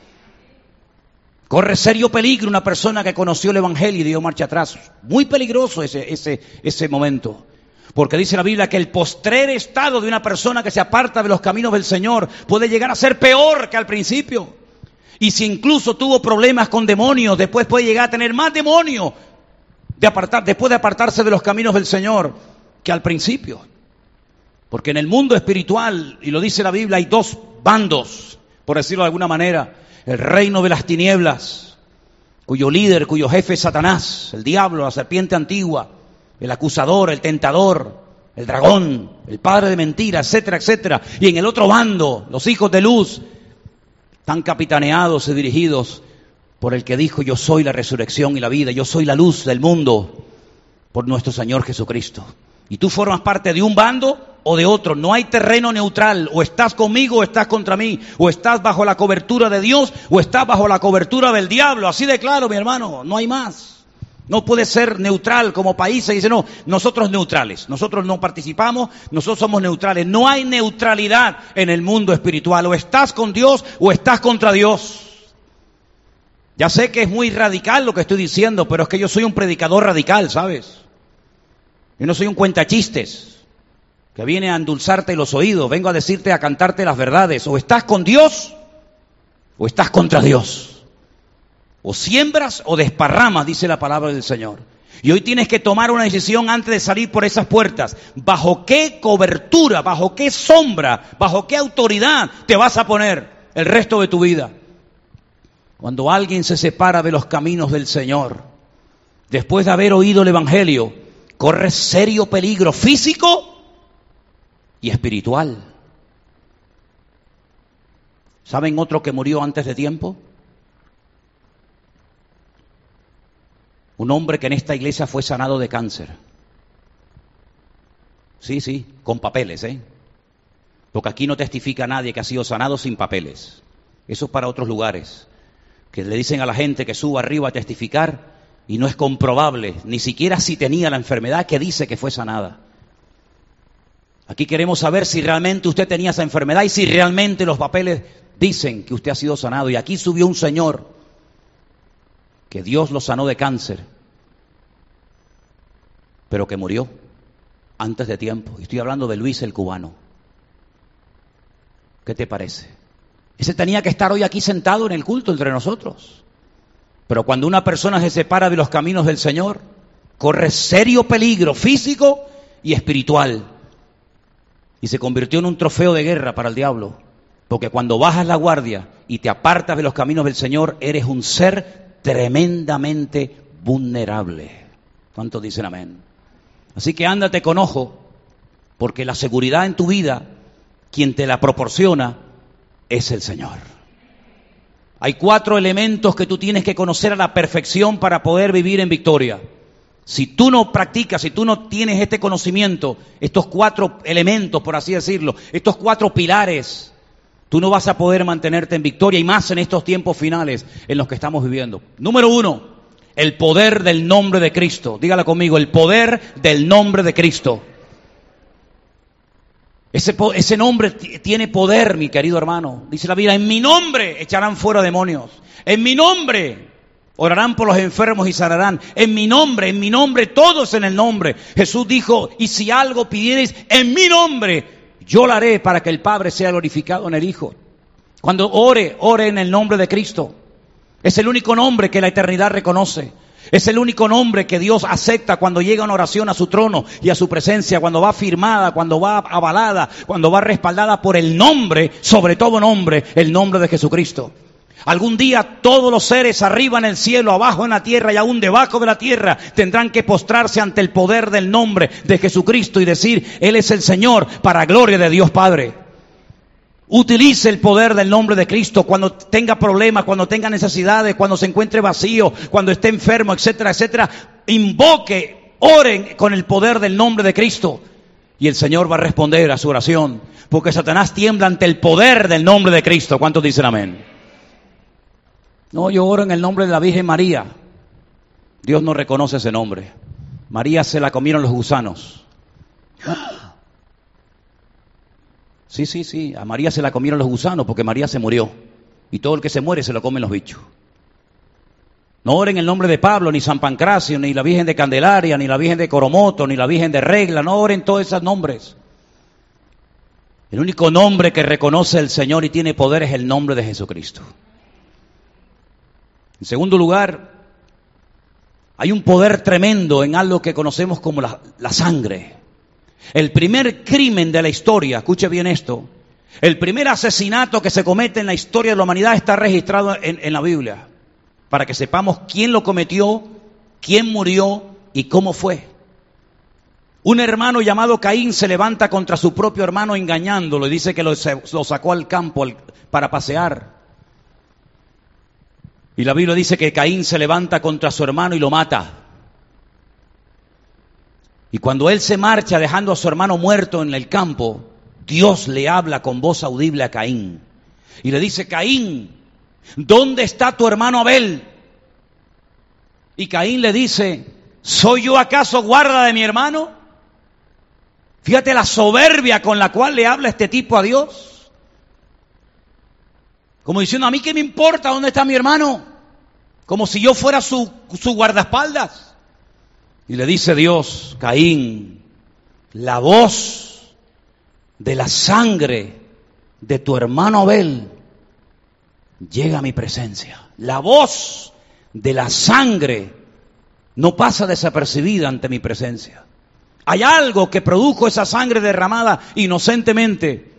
Corre serio peligro una persona que conoció el Evangelio y dio marcha atrás. Muy peligroso ese, ese, ese momento. Porque dice la Biblia que el postrer estado de una persona que se aparta de los caminos del Señor puede llegar a ser peor que al principio. Y si incluso tuvo problemas con demonios, después puede llegar a tener más demonios de apartar, después de apartarse de los caminos del Señor que al principio. Porque en el mundo espiritual, y lo dice la Biblia, hay dos bandos, por decirlo de alguna manera. El reino de las tinieblas, cuyo líder, cuyo jefe es Satanás, el diablo, la serpiente antigua, el acusador, el tentador, el dragón, el padre de mentira, etcétera, etcétera. Y en el otro bando, los hijos de luz, tan capitaneados y dirigidos por el que dijo, yo soy la resurrección y la vida, yo soy la luz del mundo, por nuestro Señor Jesucristo. Y tú formas parte de un bando o de otro, no hay terreno neutral, o estás conmigo o estás contra mí, o estás bajo la cobertura de Dios o estás bajo la cobertura del diablo, así de claro, mi hermano, no hay más. No puede ser neutral como país. Se dice, no, nosotros neutrales. Nosotros no participamos, nosotros somos neutrales. No hay neutralidad en el mundo espiritual. O estás con Dios o estás contra Dios. Ya sé que es muy radical lo que estoy diciendo, pero es que yo soy un predicador radical, ¿sabes? Yo no soy un cuentachistes que viene a endulzarte los oídos. Vengo a decirte, a cantarte las verdades. O estás con Dios o estás contra Dios. O siembras o desparramas, dice la palabra del Señor. Y hoy tienes que tomar una decisión antes de salir por esas puertas. ¿Bajo qué cobertura, bajo qué sombra, bajo qué autoridad te vas a poner el resto de tu vida? Cuando alguien se separa de los caminos del Señor, después de haber oído el Evangelio, corre serio peligro físico y espiritual. ¿Saben otro que murió antes de tiempo? Un hombre que en esta iglesia fue sanado de cáncer. Sí, sí, con papeles, ¿eh? Porque aquí no testifica nadie que ha sido sanado sin papeles. Eso es para otros lugares. Que le dicen a la gente que suba arriba a testificar y no es comprobable, ni siquiera si tenía la enfermedad que dice que fue sanada. Aquí queremos saber si realmente usted tenía esa enfermedad y si realmente los papeles dicen que usted ha sido sanado. Y aquí subió un señor que Dios lo sanó de cáncer, pero que murió antes de tiempo. Estoy hablando de Luis el cubano. ¿Qué te parece? Ese tenía que estar hoy aquí sentado en el culto entre nosotros. Pero cuando una persona se separa de los caminos del Señor, corre serio peligro físico y espiritual. Y se convirtió en un trofeo de guerra para el diablo. Porque cuando bajas la guardia y te apartas de los caminos del Señor, eres un ser tremendamente vulnerable. ¿Cuántos dicen amén? Así que ándate con ojo, porque la seguridad en tu vida, quien te la proporciona, es el Señor. Hay cuatro elementos que tú tienes que conocer a la perfección para poder vivir en victoria. Si tú no practicas, si tú no tienes este conocimiento, estos cuatro elementos, por así decirlo, estos cuatro pilares, tú no vas a poder mantenerte en victoria y más en estos tiempos finales en los que estamos viviendo. Número uno, el poder del nombre de Cristo. Dígala conmigo, el poder del nombre de Cristo. Ese, nombre tiene poder, mi querido hermano. Dice la Biblia, en mi nombre echarán fuera demonios. En mi nombre Orarán por los enfermos y sanarán. En mi nombre, en mi nombre, todos en el nombre. Jesús dijo, y si algo pidierais en mi nombre, yo lo haré para que el Padre sea glorificado en el Hijo. Cuando ore, ore en el nombre de Cristo. Es el único nombre que la eternidad reconoce. Es el único nombre que Dios acepta cuando llega una oración a su trono y a su presencia, cuando va firmada, cuando va avalada, cuando va respaldada por el nombre, sobre todo nombre, el nombre de Jesucristo. Algún día todos los seres arriba en el cielo, abajo en la tierra y aún debajo de la tierra tendrán que postrarse ante el poder del nombre de Jesucristo y decir, Él es el Señor para gloria de Dios Padre. Utilice el poder del nombre de Cristo cuando tenga problemas, cuando tenga necesidades, cuando se encuentre vacío, cuando esté enfermo, etcétera, etcétera. Invoque, oren con el poder del nombre de Cristo. Y el Señor va a responder a su oración. Porque Satanás tiembla ante el poder del nombre de Cristo. ¿Cuántos dicen amén? No, yo oro en el nombre de la Virgen María. Dios no reconoce ese nombre. María se la comieron los gusanos. Sí, sí, sí. A María se la comieron los gusanos porque María se murió. Y todo el que se muere se lo comen los bichos. No oren el nombre de Pablo, ni San Pancracio, ni la Virgen de Candelaria, ni la Virgen de Coromoto, ni la Virgen de Regla. No oren todos esos nombres. El único nombre que reconoce el Señor y tiene poder es el nombre de Jesucristo. En segundo lugar, hay un poder tremendo en algo que conocemos como la, sangre. El primer crimen de la historia, escuche bien esto, el primer asesinato que se comete en la historia de la humanidad está registrado en, la Biblia, para que sepamos quién lo cometió, quién murió y cómo fue. Un hermano llamado Caín se levanta contra su propio hermano engañándolo y dice que lo sacó al campo para pasear. Y la Biblia dice que Caín se levanta contra su hermano y lo mata. Y cuando él se marcha dejando a su hermano muerto en el campo, Dios le habla con voz audible a Caín. Y le dice, Caín, ¿dónde está tu hermano Abel? Y Caín le dice, ¿soy yo acaso guarda de mi hermano? Fíjate la soberbia con la cual le habla este tipo a Dios. Como diciendo, ¿a mí qué me importa dónde está mi hermano? Como si yo fuera su, su guardaespaldas. Y le dice Dios, Caín, la voz de la sangre de tu hermano Abel llega a mi presencia. La voz de la sangre no pasa desapercibida ante mi presencia. Hay algo que produjo esa sangre derramada inocentemente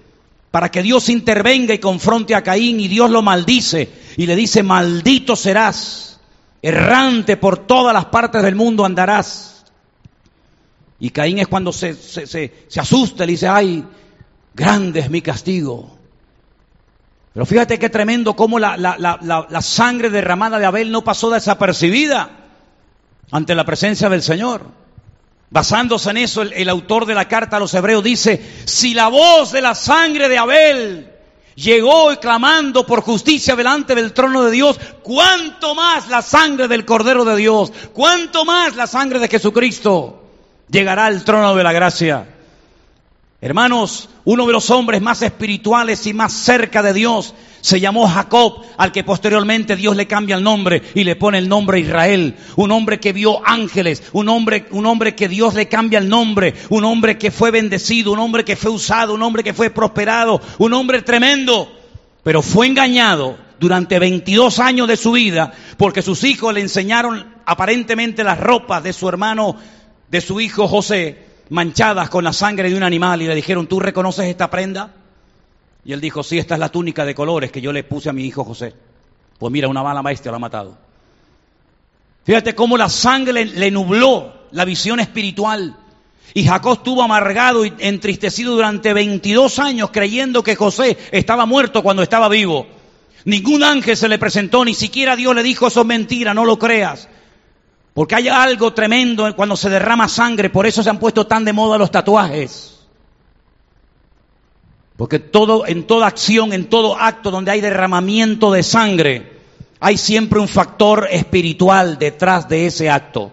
para que Dios intervenga y confronte a Caín y Dios lo maldice y le dice, maldito serás, errante por todas las partes del mundo andarás. Y Caín es cuando se, se, asusta y dice, ay, grande es mi castigo. Pero fíjate qué tremendo cómo la, la sangre derramada de Abel no pasó desapercibida ante la presencia del Señor. Basándose en eso, el, autor de la carta a los hebreos dice, si la voz de la sangre de Abel llegó clamando por justicia delante del trono de Dios, cuánto más la sangre del Cordero de Dios, cuánto más la sangre de Jesucristo llegará al trono de la gracia. Hermanos, uno de los hombres más espirituales y más cerca de Dios se llamó Jacob, al que posteriormente Dios le cambia el nombre y le pone el nombre Israel. Un hombre que vio ángeles, un hombre, un hombre que Dios le cambia el nombre, un hombre que fue bendecido, un hombre que fue usado, un hombre que fue prosperado, un hombre tremendo, pero fue engañado durante 22 años de su vida porque sus hijos le enseñaron aparentemente las ropas de su hermano, de su hijo José manchadas con la sangre de un animal y le dijeron, ¿tú reconoces esta prenda? Y él dijo, sí, esta es la túnica de colores que yo le puse a mi hijo José. Pues mira, una mala maestra lo ha matado. Fíjate cómo la sangre le, nubló la visión espiritual. Y Jacob estuvo amargado y entristecido durante 22 años creyendo que José estaba muerto cuando estaba vivo. Ningún ángel se le presentó, ni siquiera Dios le dijo, eso es mentira, no lo creas. Porque hay algo tremendo cuando se derrama sangre, por eso se han puesto tan de moda los tatuajes. Porque todo, en toda acción, en todo acto donde hay derramamiento de sangre, hay siempre un factor espiritual detrás de ese acto.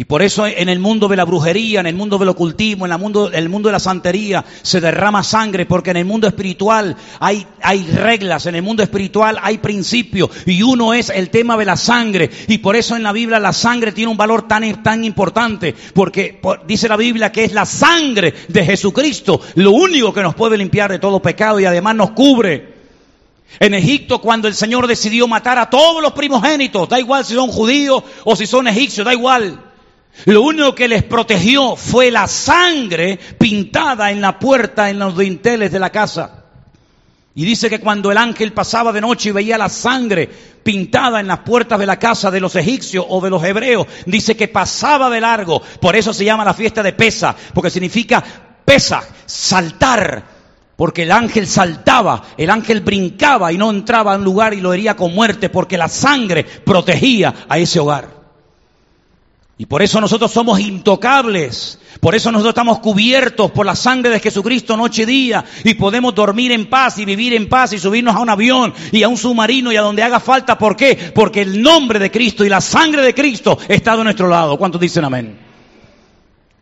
Y por eso en el mundo de la brujería, en el mundo del ocultismo, en el mundo, el mundo de la santería, se derrama sangre, porque en el mundo espiritual hay, hay reglas, en el mundo espiritual hay principios, y uno es el tema de la sangre. Y por eso en la Biblia la sangre tiene un valor tan, tan importante, porque dice la Biblia que es la sangre de Jesucristo lo único que nos puede limpiar de todo pecado y además nos cubre. En Egipto, cuando el Señor decidió matar a todos los primogénitos, da igual si son judíos o si son egipcios, da igual. Lo único que les protegió fue la sangre pintada en la puerta, en los dinteles de la casa. Y dice que cuando el ángel pasaba de noche y veía la sangre pintada en las puertas de la casa de los egipcios o de los hebreos, dice que pasaba de largo. Por eso se llama la fiesta de Pesa, porque significa pesa, saltar. Porque el ángel saltaba, el ángel brincaba y no entraba a un lugar y lo hería con muerte, porque la sangre protegía a ese hogar. Y por eso nosotros somos intocables. Por eso nosotros estamos cubiertos por la sangre de Jesucristo noche y día. Y podemos dormir en paz y vivir en paz y subirnos a un avión y a un submarino y a donde haga falta. ¿Por qué? Porque el nombre de Cristo y la sangre de Cristo está a nuestro lado. ¿Cuántos dicen amén?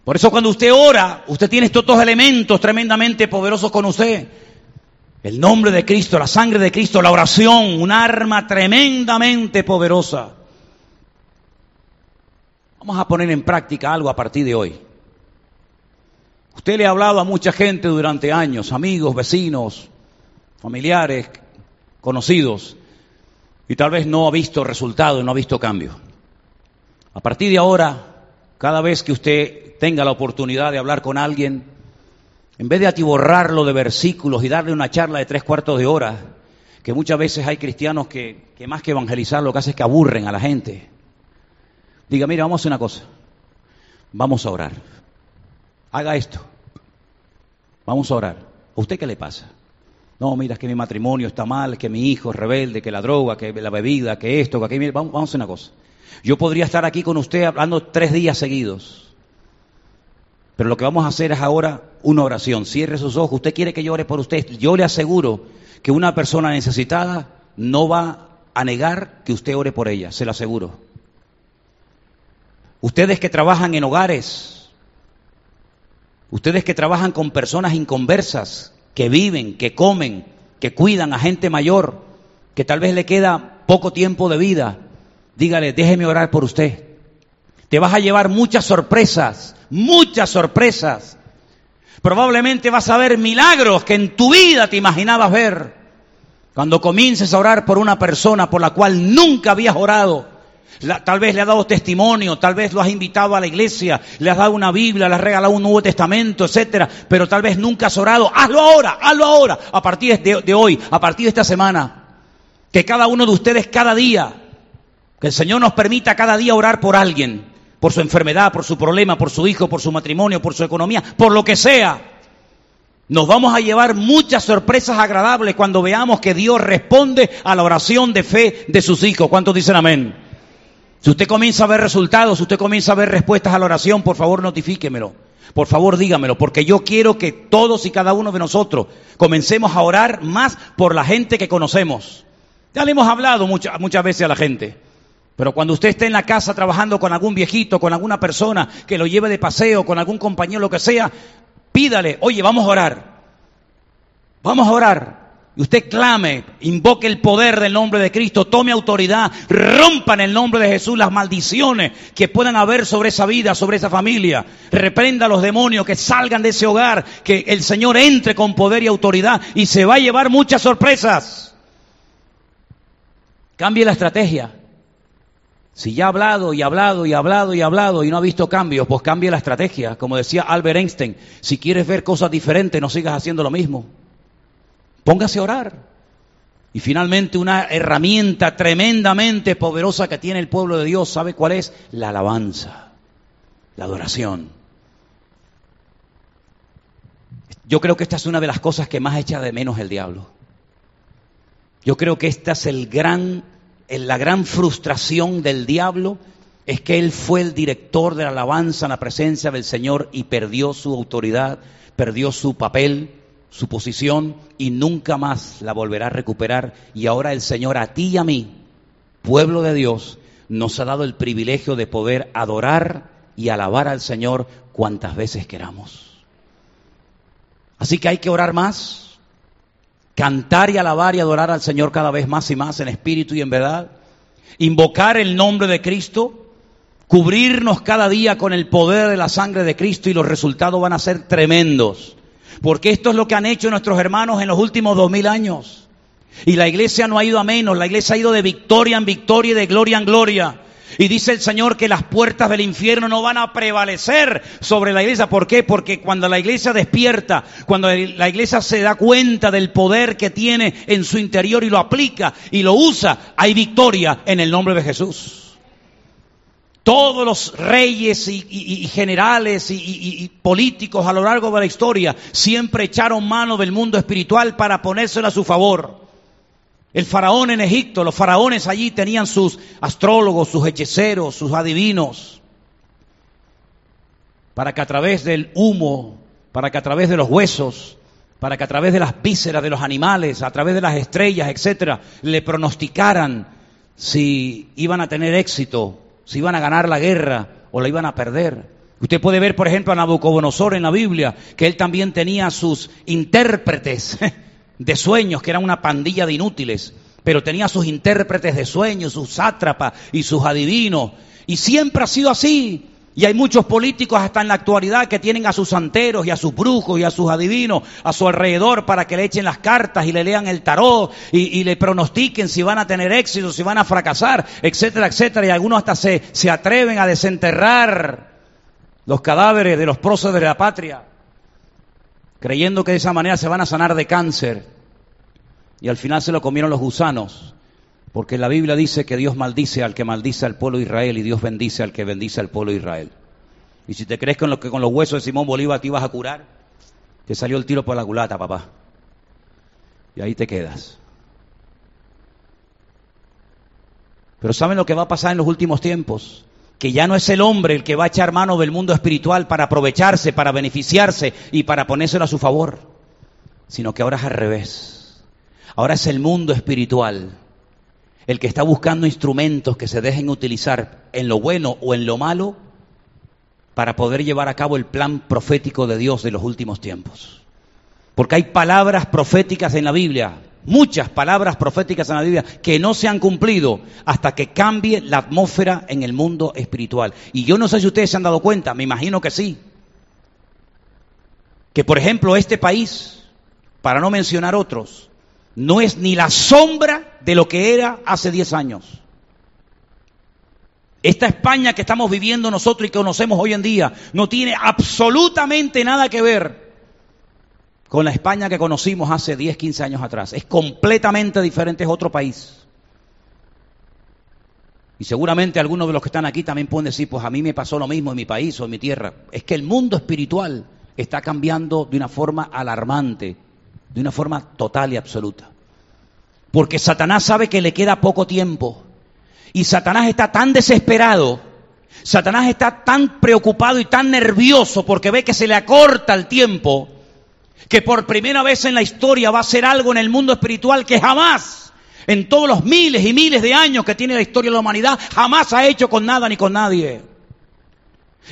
Por eso cuando usted ora, usted tiene estos dos elementos tremendamente poderosos con usted. El nombre de Cristo, la sangre de Cristo, la oración, un arma tremendamente poderosa. Vamos a poner en práctica algo a partir de hoy. Usted le ha hablado a mucha gente durante años, amigos, vecinos, familiares, conocidos, y tal vez no ha visto resultado, no ha visto cambio. A partir de ahora, cada vez que usted tenga la oportunidad de hablar con alguien, en vez de atiborrarlo de versículos y darle una charla de tres cuartos de hora, que muchas veces hay cristianos que, que más que evangelizar lo que hacen es que aburren a la gente. Diga, mira, vamos a hacer una cosa. Vamos a orar. Haga esto. Vamos a orar. ¿A usted qué le pasa? No, mira, es que mi matrimonio está mal, que mi hijo es rebelde, que la droga, que la bebida, que esto, que aquello. Vamos, vamos a hacer una cosa. Yo podría estar aquí con usted hablando tres días seguidos. Pero lo que vamos a hacer es ahora una oración. Cierre sus ojos. Usted quiere que yo ore por usted. Yo le aseguro que una persona necesitada no va a negar que usted ore por ella. Se lo aseguro. Ustedes que trabajan en hogares, ustedes que trabajan con personas inconversas, que viven, que comen, que cuidan a gente mayor, que tal vez le queda poco tiempo de vida, dígale, déjeme orar por usted. Te vas a llevar muchas sorpresas, muchas sorpresas. Probablemente vas a ver milagros que en tu vida te imaginabas ver. Cuando comiences a orar por una persona por la cual nunca habías orado, tal vez le has dado testimonio, tal vez lo has invitado a la iglesia, le has dado una Biblia, le has regalado un Nuevo Testamento, etcétera, pero tal vez nunca has orado. Hazlo ahora, hazlo ahora, a partir de, de hoy, a partir de esta semana. Que cada uno de ustedes cada día, que el Señor nos permita cada día orar por alguien, por su enfermedad, por su problema, por su hijo, por su matrimonio, por su economía, por lo que sea. Nos vamos a llevar muchas sorpresas agradables cuando veamos que Dios responde a la oración de fe de sus hijos. ¿Cuántos dicen amén? Si usted comienza a ver resultados, si usted comienza a ver respuestas a la oración, por favor notifíquemelo. Por favor dígamelo, porque yo quiero que todos y cada uno de nosotros comencemos a orar más por la gente que conocemos. Ya le hemos hablado muchas, muchas veces a la gente. Pero cuando usted esté en la casa trabajando con algún viejito, con alguna persona que lo lleve de paseo, con algún compañero, lo que sea, pídale, oye, vamos a orar. Vamos a orar usted clame, invoque el poder del nombre de Cristo, tome autoridad, rompa en el nombre de Jesús las maldiciones que puedan haber sobre esa vida, sobre esa familia. Reprenda a los demonios que salgan de ese hogar, que el Señor entre con poder y autoridad y se va a llevar muchas sorpresas. Cambie la estrategia. Si ya ha hablado y hablado y hablado y hablado y no ha visto cambios, pues cambie la estrategia. Como decía Albert Einstein, si quieres ver cosas diferentes, no sigas haciendo lo mismo. Póngase a orar. Y finalmente una herramienta tremendamente poderosa que tiene el pueblo de Dios, ¿sabe cuál es? La alabanza, la adoración. Yo creo que esta es una de las cosas que más echa de menos el diablo. Yo creo que esta es la gran frustración del diablo, es que él fue el director de la alabanza en la presencia del Señor y perdió su autoridad, perdió su papel su posición y nunca más la volverá a recuperar. Y ahora el Señor a ti y a mí, pueblo de Dios, nos ha dado el privilegio de poder adorar y alabar al Señor cuantas veces queramos. Así que hay que orar más, cantar y alabar y adorar al Señor cada vez más y más en espíritu y en verdad, invocar el nombre de Cristo, cubrirnos cada día con el poder de la sangre de Cristo y los resultados van a ser tremendos. Porque esto es lo que han hecho nuestros hermanos en los últimos dos mil años. Y la iglesia no ha ido a menos, la iglesia ha ido de victoria en victoria y de gloria en gloria. Y dice el Señor que las puertas del infierno no van a prevalecer sobre la iglesia. ¿Por qué? Porque cuando la iglesia despierta, cuando la iglesia se da cuenta del poder que tiene en su interior y lo aplica y lo usa, hay victoria en el nombre de Jesús. Todos los reyes y, generales y, políticos a lo largo de la historia siempre echaron mano del mundo espiritual para ponérselo a su favor. El faraón en Egipto, los faraones allí tenían sus astrólogos, sus hechiceros, sus adivinos, para que a través del humo, para que a través de los huesos, para que a través de las vísceras de los animales, a través de las estrellas, etcétera, le pronosticaran si iban a tener éxito, si iban a ganar la guerra o la iban a perder. Usted puede ver, por ejemplo, a Nabucodonosor en la Biblia, que él también tenía sus intérpretes [laughs] de sueños, que eran una pandilla de inútiles, pero tenía sus intérpretes de sueños, sus sátrapas y sus adivinos. Y siempre ha sido así. Y hay muchos políticos hasta en la actualidad que tienen a sus santeros y a sus brujos y a sus adivinos a su alrededor para que le echen las cartas y le lean el tarot y, le pronostiquen si van a tener éxito, si van a fracasar, etcétera, etcétera. Y algunos hasta se, se atreven a desenterrar los cadáveres de los próceres de la patria creyendo que de esa manera se van a sanar de cáncer. Y al final se lo comieron los gusanos, porque la Biblia dice que Dios maldice al que maldice al pueblo de Israel y Dios bendice al que bendice al pueblo de Israel. Y si te crees con lo que con los huesos de Simón Bolívar te ibas a curar, te salió el tiro por la culata, papá. Y ahí te quedas. Pero ¿saben lo que va a pasar en los últimos tiempos? que ya no es el hombre el que va a echar mano del mundo espiritual para aprovecharse, para beneficiarse y para ponérselo a su favor, sino que ahora es al revés. Ahora es el mundo espiritual el que está buscando instrumentos que se dejen utilizar en lo bueno o en lo malo para poder llevar a cabo el plan profético de Dios de los últimos tiempos. Porque hay palabras proféticas en la Biblia, muchas palabras proféticas en la Biblia que no se han cumplido hasta que cambie la atmósfera en el mundo espiritual. Y yo no sé si ustedes se han dado cuenta, me imagino que sí. Que por ejemplo este país, para no mencionar otros, no es ni la sombra de lo que era hace 10 años. Esta España que estamos viviendo nosotros y que conocemos hoy en día no tiene absolutamente nada que ver con la España que conocimos hace 10, 15 años atrás. Es completamente diferente, es otro país. Y seguramente algunos de los que están aquí también pueden decir, pues a mí me pasó lo mismo en mi país o en mi tierra. Es que el mundo espiritual está cambiando de una forma alarmante, de una forma total y absoluta. Porque Satanás sabe que le queda poco tiempo. Y Satanás está tan desesperado, Satanás está tan preocupado y tan nervioso porque ve que se le acorta el tiempo, que por primera vez en la historia va a ser algo en el mundo espiritual que jamás, en todos los miles y miles de años que tiene la historia de la humanidad, jamás ha hecho con nada ni con nadie.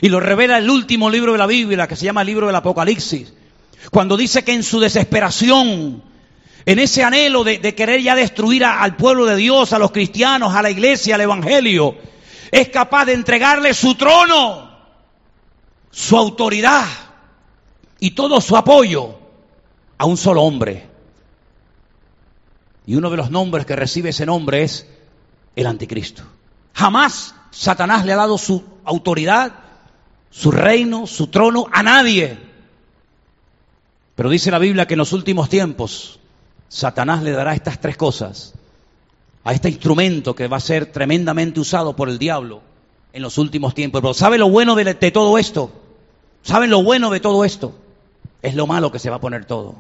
Y lo revela el último libro de la Biblia, que se llama el libro del Apocalipsis, cuando dice que en su desesperación, en ese anhelo de, querer ya destruir al pueblo de Dios, a los cristianos, a la iglesia, al Evangelio, es capaz de entregarle su trono, su autoridad y todo su apoyo a un solo hombre. Y uno de los nombres que recibe ese nombre es el anticristo. Jamás Satanás le ha dado su autoridad, su reino, su trono a nadie. Pero dice la Biblia que en los últimos tiempos Satanás le dará estas tres cosas a este instrumento que va a ser tremendamente usado por el diablo en los últimos tiempos. Pero ¿sabe lo bueno de, de todo esto? ¿Saben lo bueno de todo esto? Es lo malo que se va a poner todo.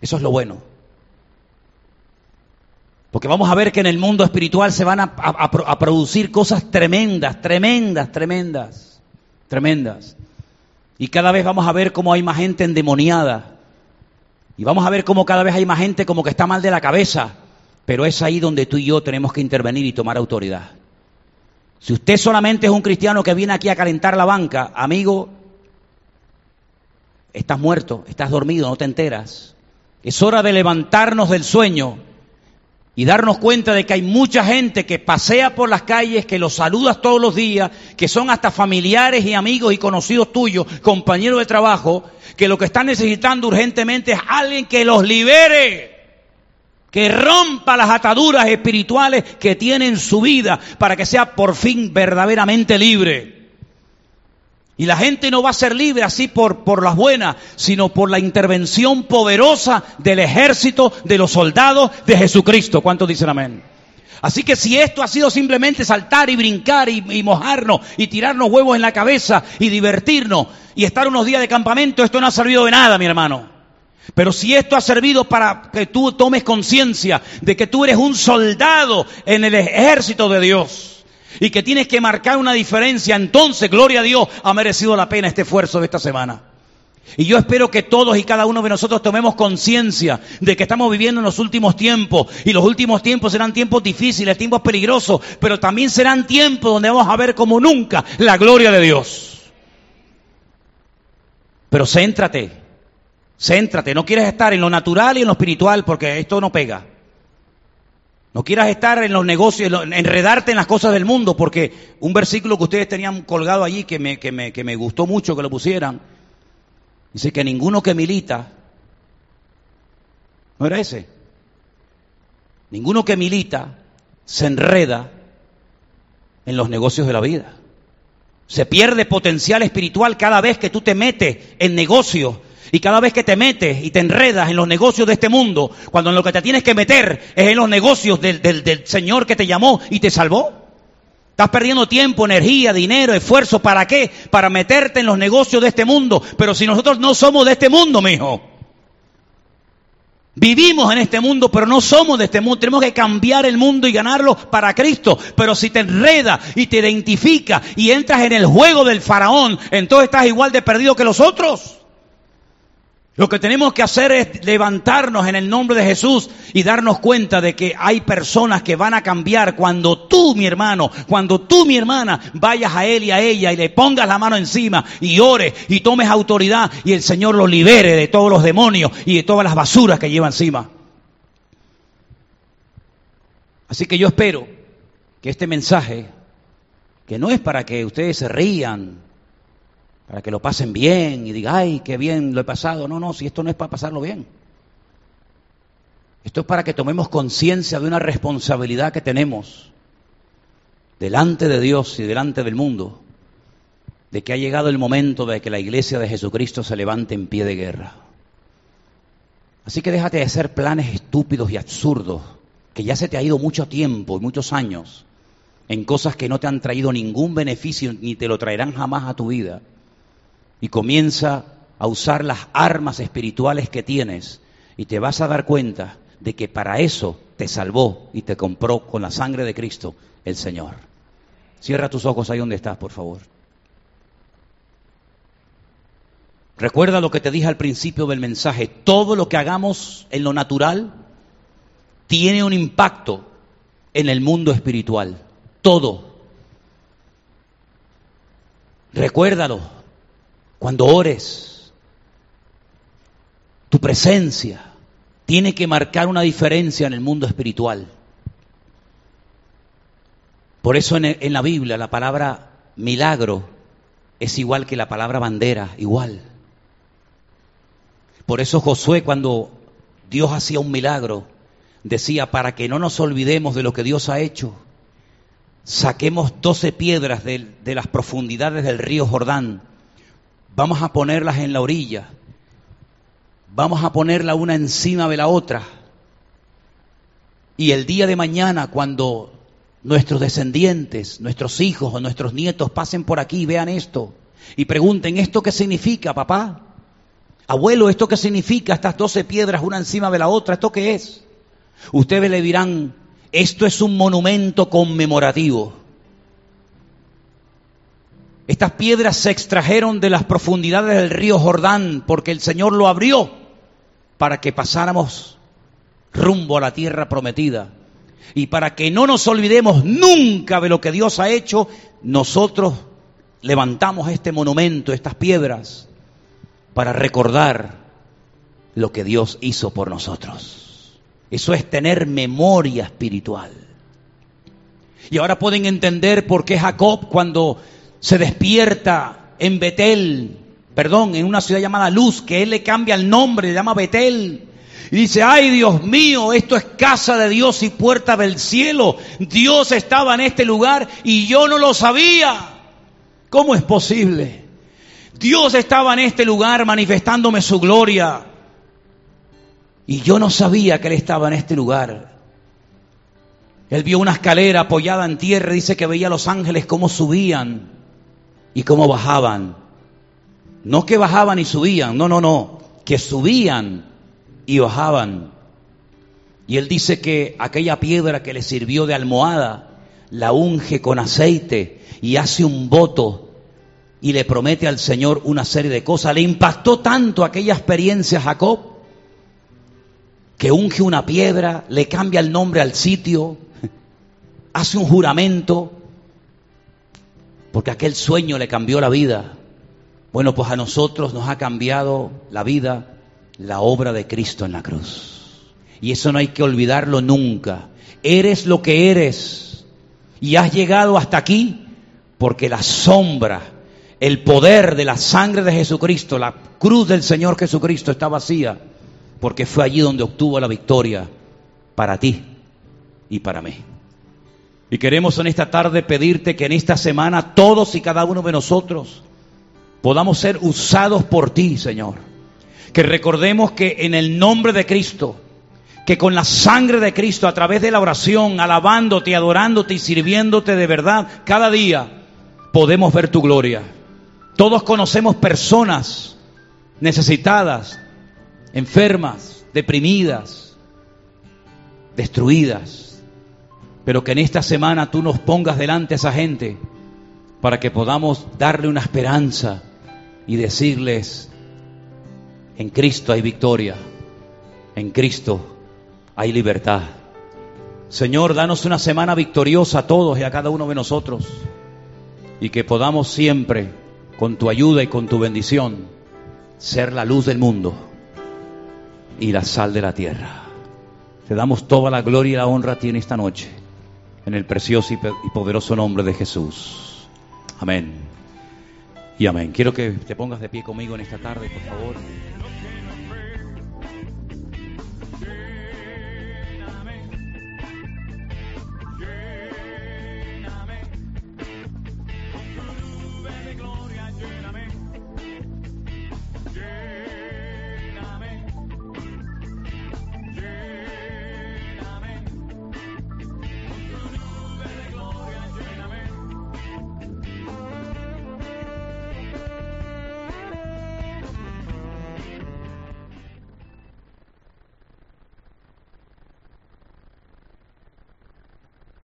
Eso es lo bueno. Porque vamos a ver que en el mundo espiritual se van a, producir cosas tremendas, tremendas, tremendas, tremendas. Y cada vez vamos a ver cómo hay más gente endemoniada. Y vamos a ver cómo cada vez hay más gente como que está mal de la cabeza. Pero es ahí donde tú y yo tenemos que intervenir y tomar autoridad. Si usted solamente es un cristiano que viene aquí a calentar la banca, amigo, estás muerto, estás dormido, no te enteras. Es hora de levantarnos del sueño y darnos cuenta de que hay mucha gente que pasea por las calles, que los saludas todos los días, que son hasta familiares y amigos y conocidos tuyos, compañeros de trabajo, que lo que están necesitando urgentemente es alguien que los libere, que rompa las ataduras espirituales que tiene en su vida para que sea por fin verdaderamente libre. Y la gente no va a ser libre así por, por las buenas, sino por la intervención poderosa del ejército de los soldados de Jesucristo. ¿Cuántos dicen amén? Así que si esto ha sido simplemente saltar y brincar y, y, mojarnos y tirarnos huevos en la cabeza y divertirnos y estar unos días de campamento, esto no ha servido de nada, mi hermano. Pero si esto ha servido para que tú tomes conciencia de que tú eres un soldado en el ejército de Dios, y que tienes que marcar una diferencia, entonces, gloria a Dios, ha merecido la pena este esfuerzo de esta semana. Y yo espero que todos y cada uno de nosotros tomemos conciencia de que estamos viviendo en los últimos tiempos. Y los últimos tiempos serán tiempos difíciles, tiempos peligrosos, pero también serán tiempos donde vamos a ver como nunca la gloria de Dios. Pero céntrate, céntrate, no quieres estar en lo natural y en lo espiritual porque esto no pega. No quieras estar en los negocios, enredarte en las cosas del mundo, porque un versículo que ustedes tenían colgado allí que me, que me, que me gustó mucho que lo pusieran, dice que ninguno que milita, ¿no era ese? Ninguno que milita se enreda en los negocios de la vida. Se pierde potencial espiritual cada vez que tú te metes en negocios y cada vez que te metes y te enredas en los negocios de este mundo, cuando en lo que te tienes que meter es en los negocios del, del, Señor que te llamó y te salvó, Estás perdiendo tiempo, energía, dinero, esfuerzo. ¿Para qué? Para meterte en los negocios de este mundo. Pero si nosotros no somos de este mundo, mijo. Vivimos en este mundo, pero no somos de este mundo. Tenemos que cambiar el mundo y ganarlo para Cristo. Pero si te enreda y te identifica y entras en el juego del faraón, entonces estás igual de perdido que los otros. Lo que tenemos que hacer es levantarnos en el nombre de Jesús y darnos cuenta de que hay personas que van a cambiar cuando tú, mi hermano, cuando tú, mi hermana, vayas a él y a ella y le pongas la mano encima y ores y tomes autoridad y el Señor lo libere de todos los demonios y de todas las basuras que lleva encima. Así que yo espero que este mensaje, que no es para que ustedes se rían, para que lo pasen bien y digan, ay, qué bien lo he pasado. No, no, si esto no es para pasarlo bien. Esto es para que tomemos conciencia de una responsabilidad que tenemos delante de Dios y delante del mundo, de que ha llegado el momento de que la iglesia de Jesucristo se levante en pie de guerra. Así que déjate de hacer planes estúpidos y absurdos, que ya se te ha ido mucho tiempo y muchos años en cosas que no te han traído ningún beneficio ni te lo traerán jamás a tu vida y comienza a usar las armas espirituales que tienes y te vas a dar cuenta de que para eso te salvó y te compró con la sangre de Cristo el Señor. Cierra tus ojos ahí donde estás, por favor. Recuerda lo que te dije al principio del mensaje. Todo lo que hagamos en lo natural tiene un impacto en el mundo espiritual. Todo. Recuérdalo. Cuando ores, tu presencia tiene que marcar una diferencia en el mundo espiritual. Por eso en, la Biblia la palabra milagro es igual que la palabra bandera, igual. Por eso Josué cuando Dios hacía un milagro, decía, para que no nos olvidemos de lo que Dios ha hecho, saquemos doce piedras de las profundidades del río Jordán Vamos a ponerlas en la orilla. Vamos a ponerla una encima de la otra. Y el día de mañana, cuando nuestros descendientes, nuestros hijos o nuestros nietos pasen por aquí y vean esto y pregunten, ¿esto qué significa, papá? Abuelo, ¿esto qué significa? Estas doce piedras una encima de la otra, ¿esto qué es? Ustedes le dirán, esto es un monumento conmemorativo. Estas piedras se extrajeron de las profundidades del río Jordán porque el Señor lo abrió para que pasáramos rumbo a la tierra prometida. Y para que no nos olvidemos nunca de lo que Dios ha hecho, nosotros levantamos este monumento, estas piedras, para recordar lo que Dios hizo por nosotros. Eso es tener memoria espiritual. Y ahora pueden entender por qué Jacob cuando se despierta en Betel, perdón, en una ciudad llamada Luz, que él le cambia el nombre, le llama Betel. Y dice, ay Dios mío, esto es casa de Dios y puerta del cielo. Dios estaba en este lugar y yo no lo sabía. ¿Cómo es posible? Dios estaba en este lugar manifestándome su gloria. Y yo no sabía que Él estaba en este lugar. Él vio una escalera apoyada en tierra, dice que veía a los ángeles cómo subían y cómo bajaban. No que bajaban y subían, no, no, no, que subían y bajaban. Y él dice que aquella piedra que le sirvió de almohada, la unge con aceite y hace un voto y le promete al Señor una serie de cosas. Le impactó tanto aquella experiencia a Jacob que unge una piedra, le cambia el nombre al sitio, [laughs] hace un juramento, porque aquel sueño le cambió la vida. Bueno, pues a nosotros nos ha cambiado la vida la obra de Cristo en la cruz. Y eso no hay que olvidarlo nunca. Eres lo que eres y has llegado hasta aquí porque la sombra, el poder de la sangre de Jesucristo, la cruz del Señor Jesucristo está vacía porque fue allí donde obtuvo la victoria para ti y para mí. Y queremos en esta tarde pedirte que en esta semana todos y cada uno de nosotros podamos ser usados por ti, Señor. Que recordemos que en el nombre de Cristo, que con la sangre de Cristo, a través de la oración, alabándote, adorándote y sirviéndote de verdad, cada día podemos ver tu gloria. Todos conocemos personas necesitadas, enfermas, deprimidas, destruidas pero que en esta semana tú nos pongas delante a esa gente para que podamos darle una esperanza y decirles, en Cristo hay victoria, en Cristo hay libertad. Señor, danos una semana victoriosa a todos y a cada uno de nosotros y que podamos siempre, con tu ayuda y con tu bendición, ser la luz del mundo y la sal de la tierra. Te damos toda la gloria y la honra a ti en esta noche en el precioso y poderoso nombre de Jesús. Amén. Y amén. Quiero que te pongas de pie conmigo en esta tarde, por favor.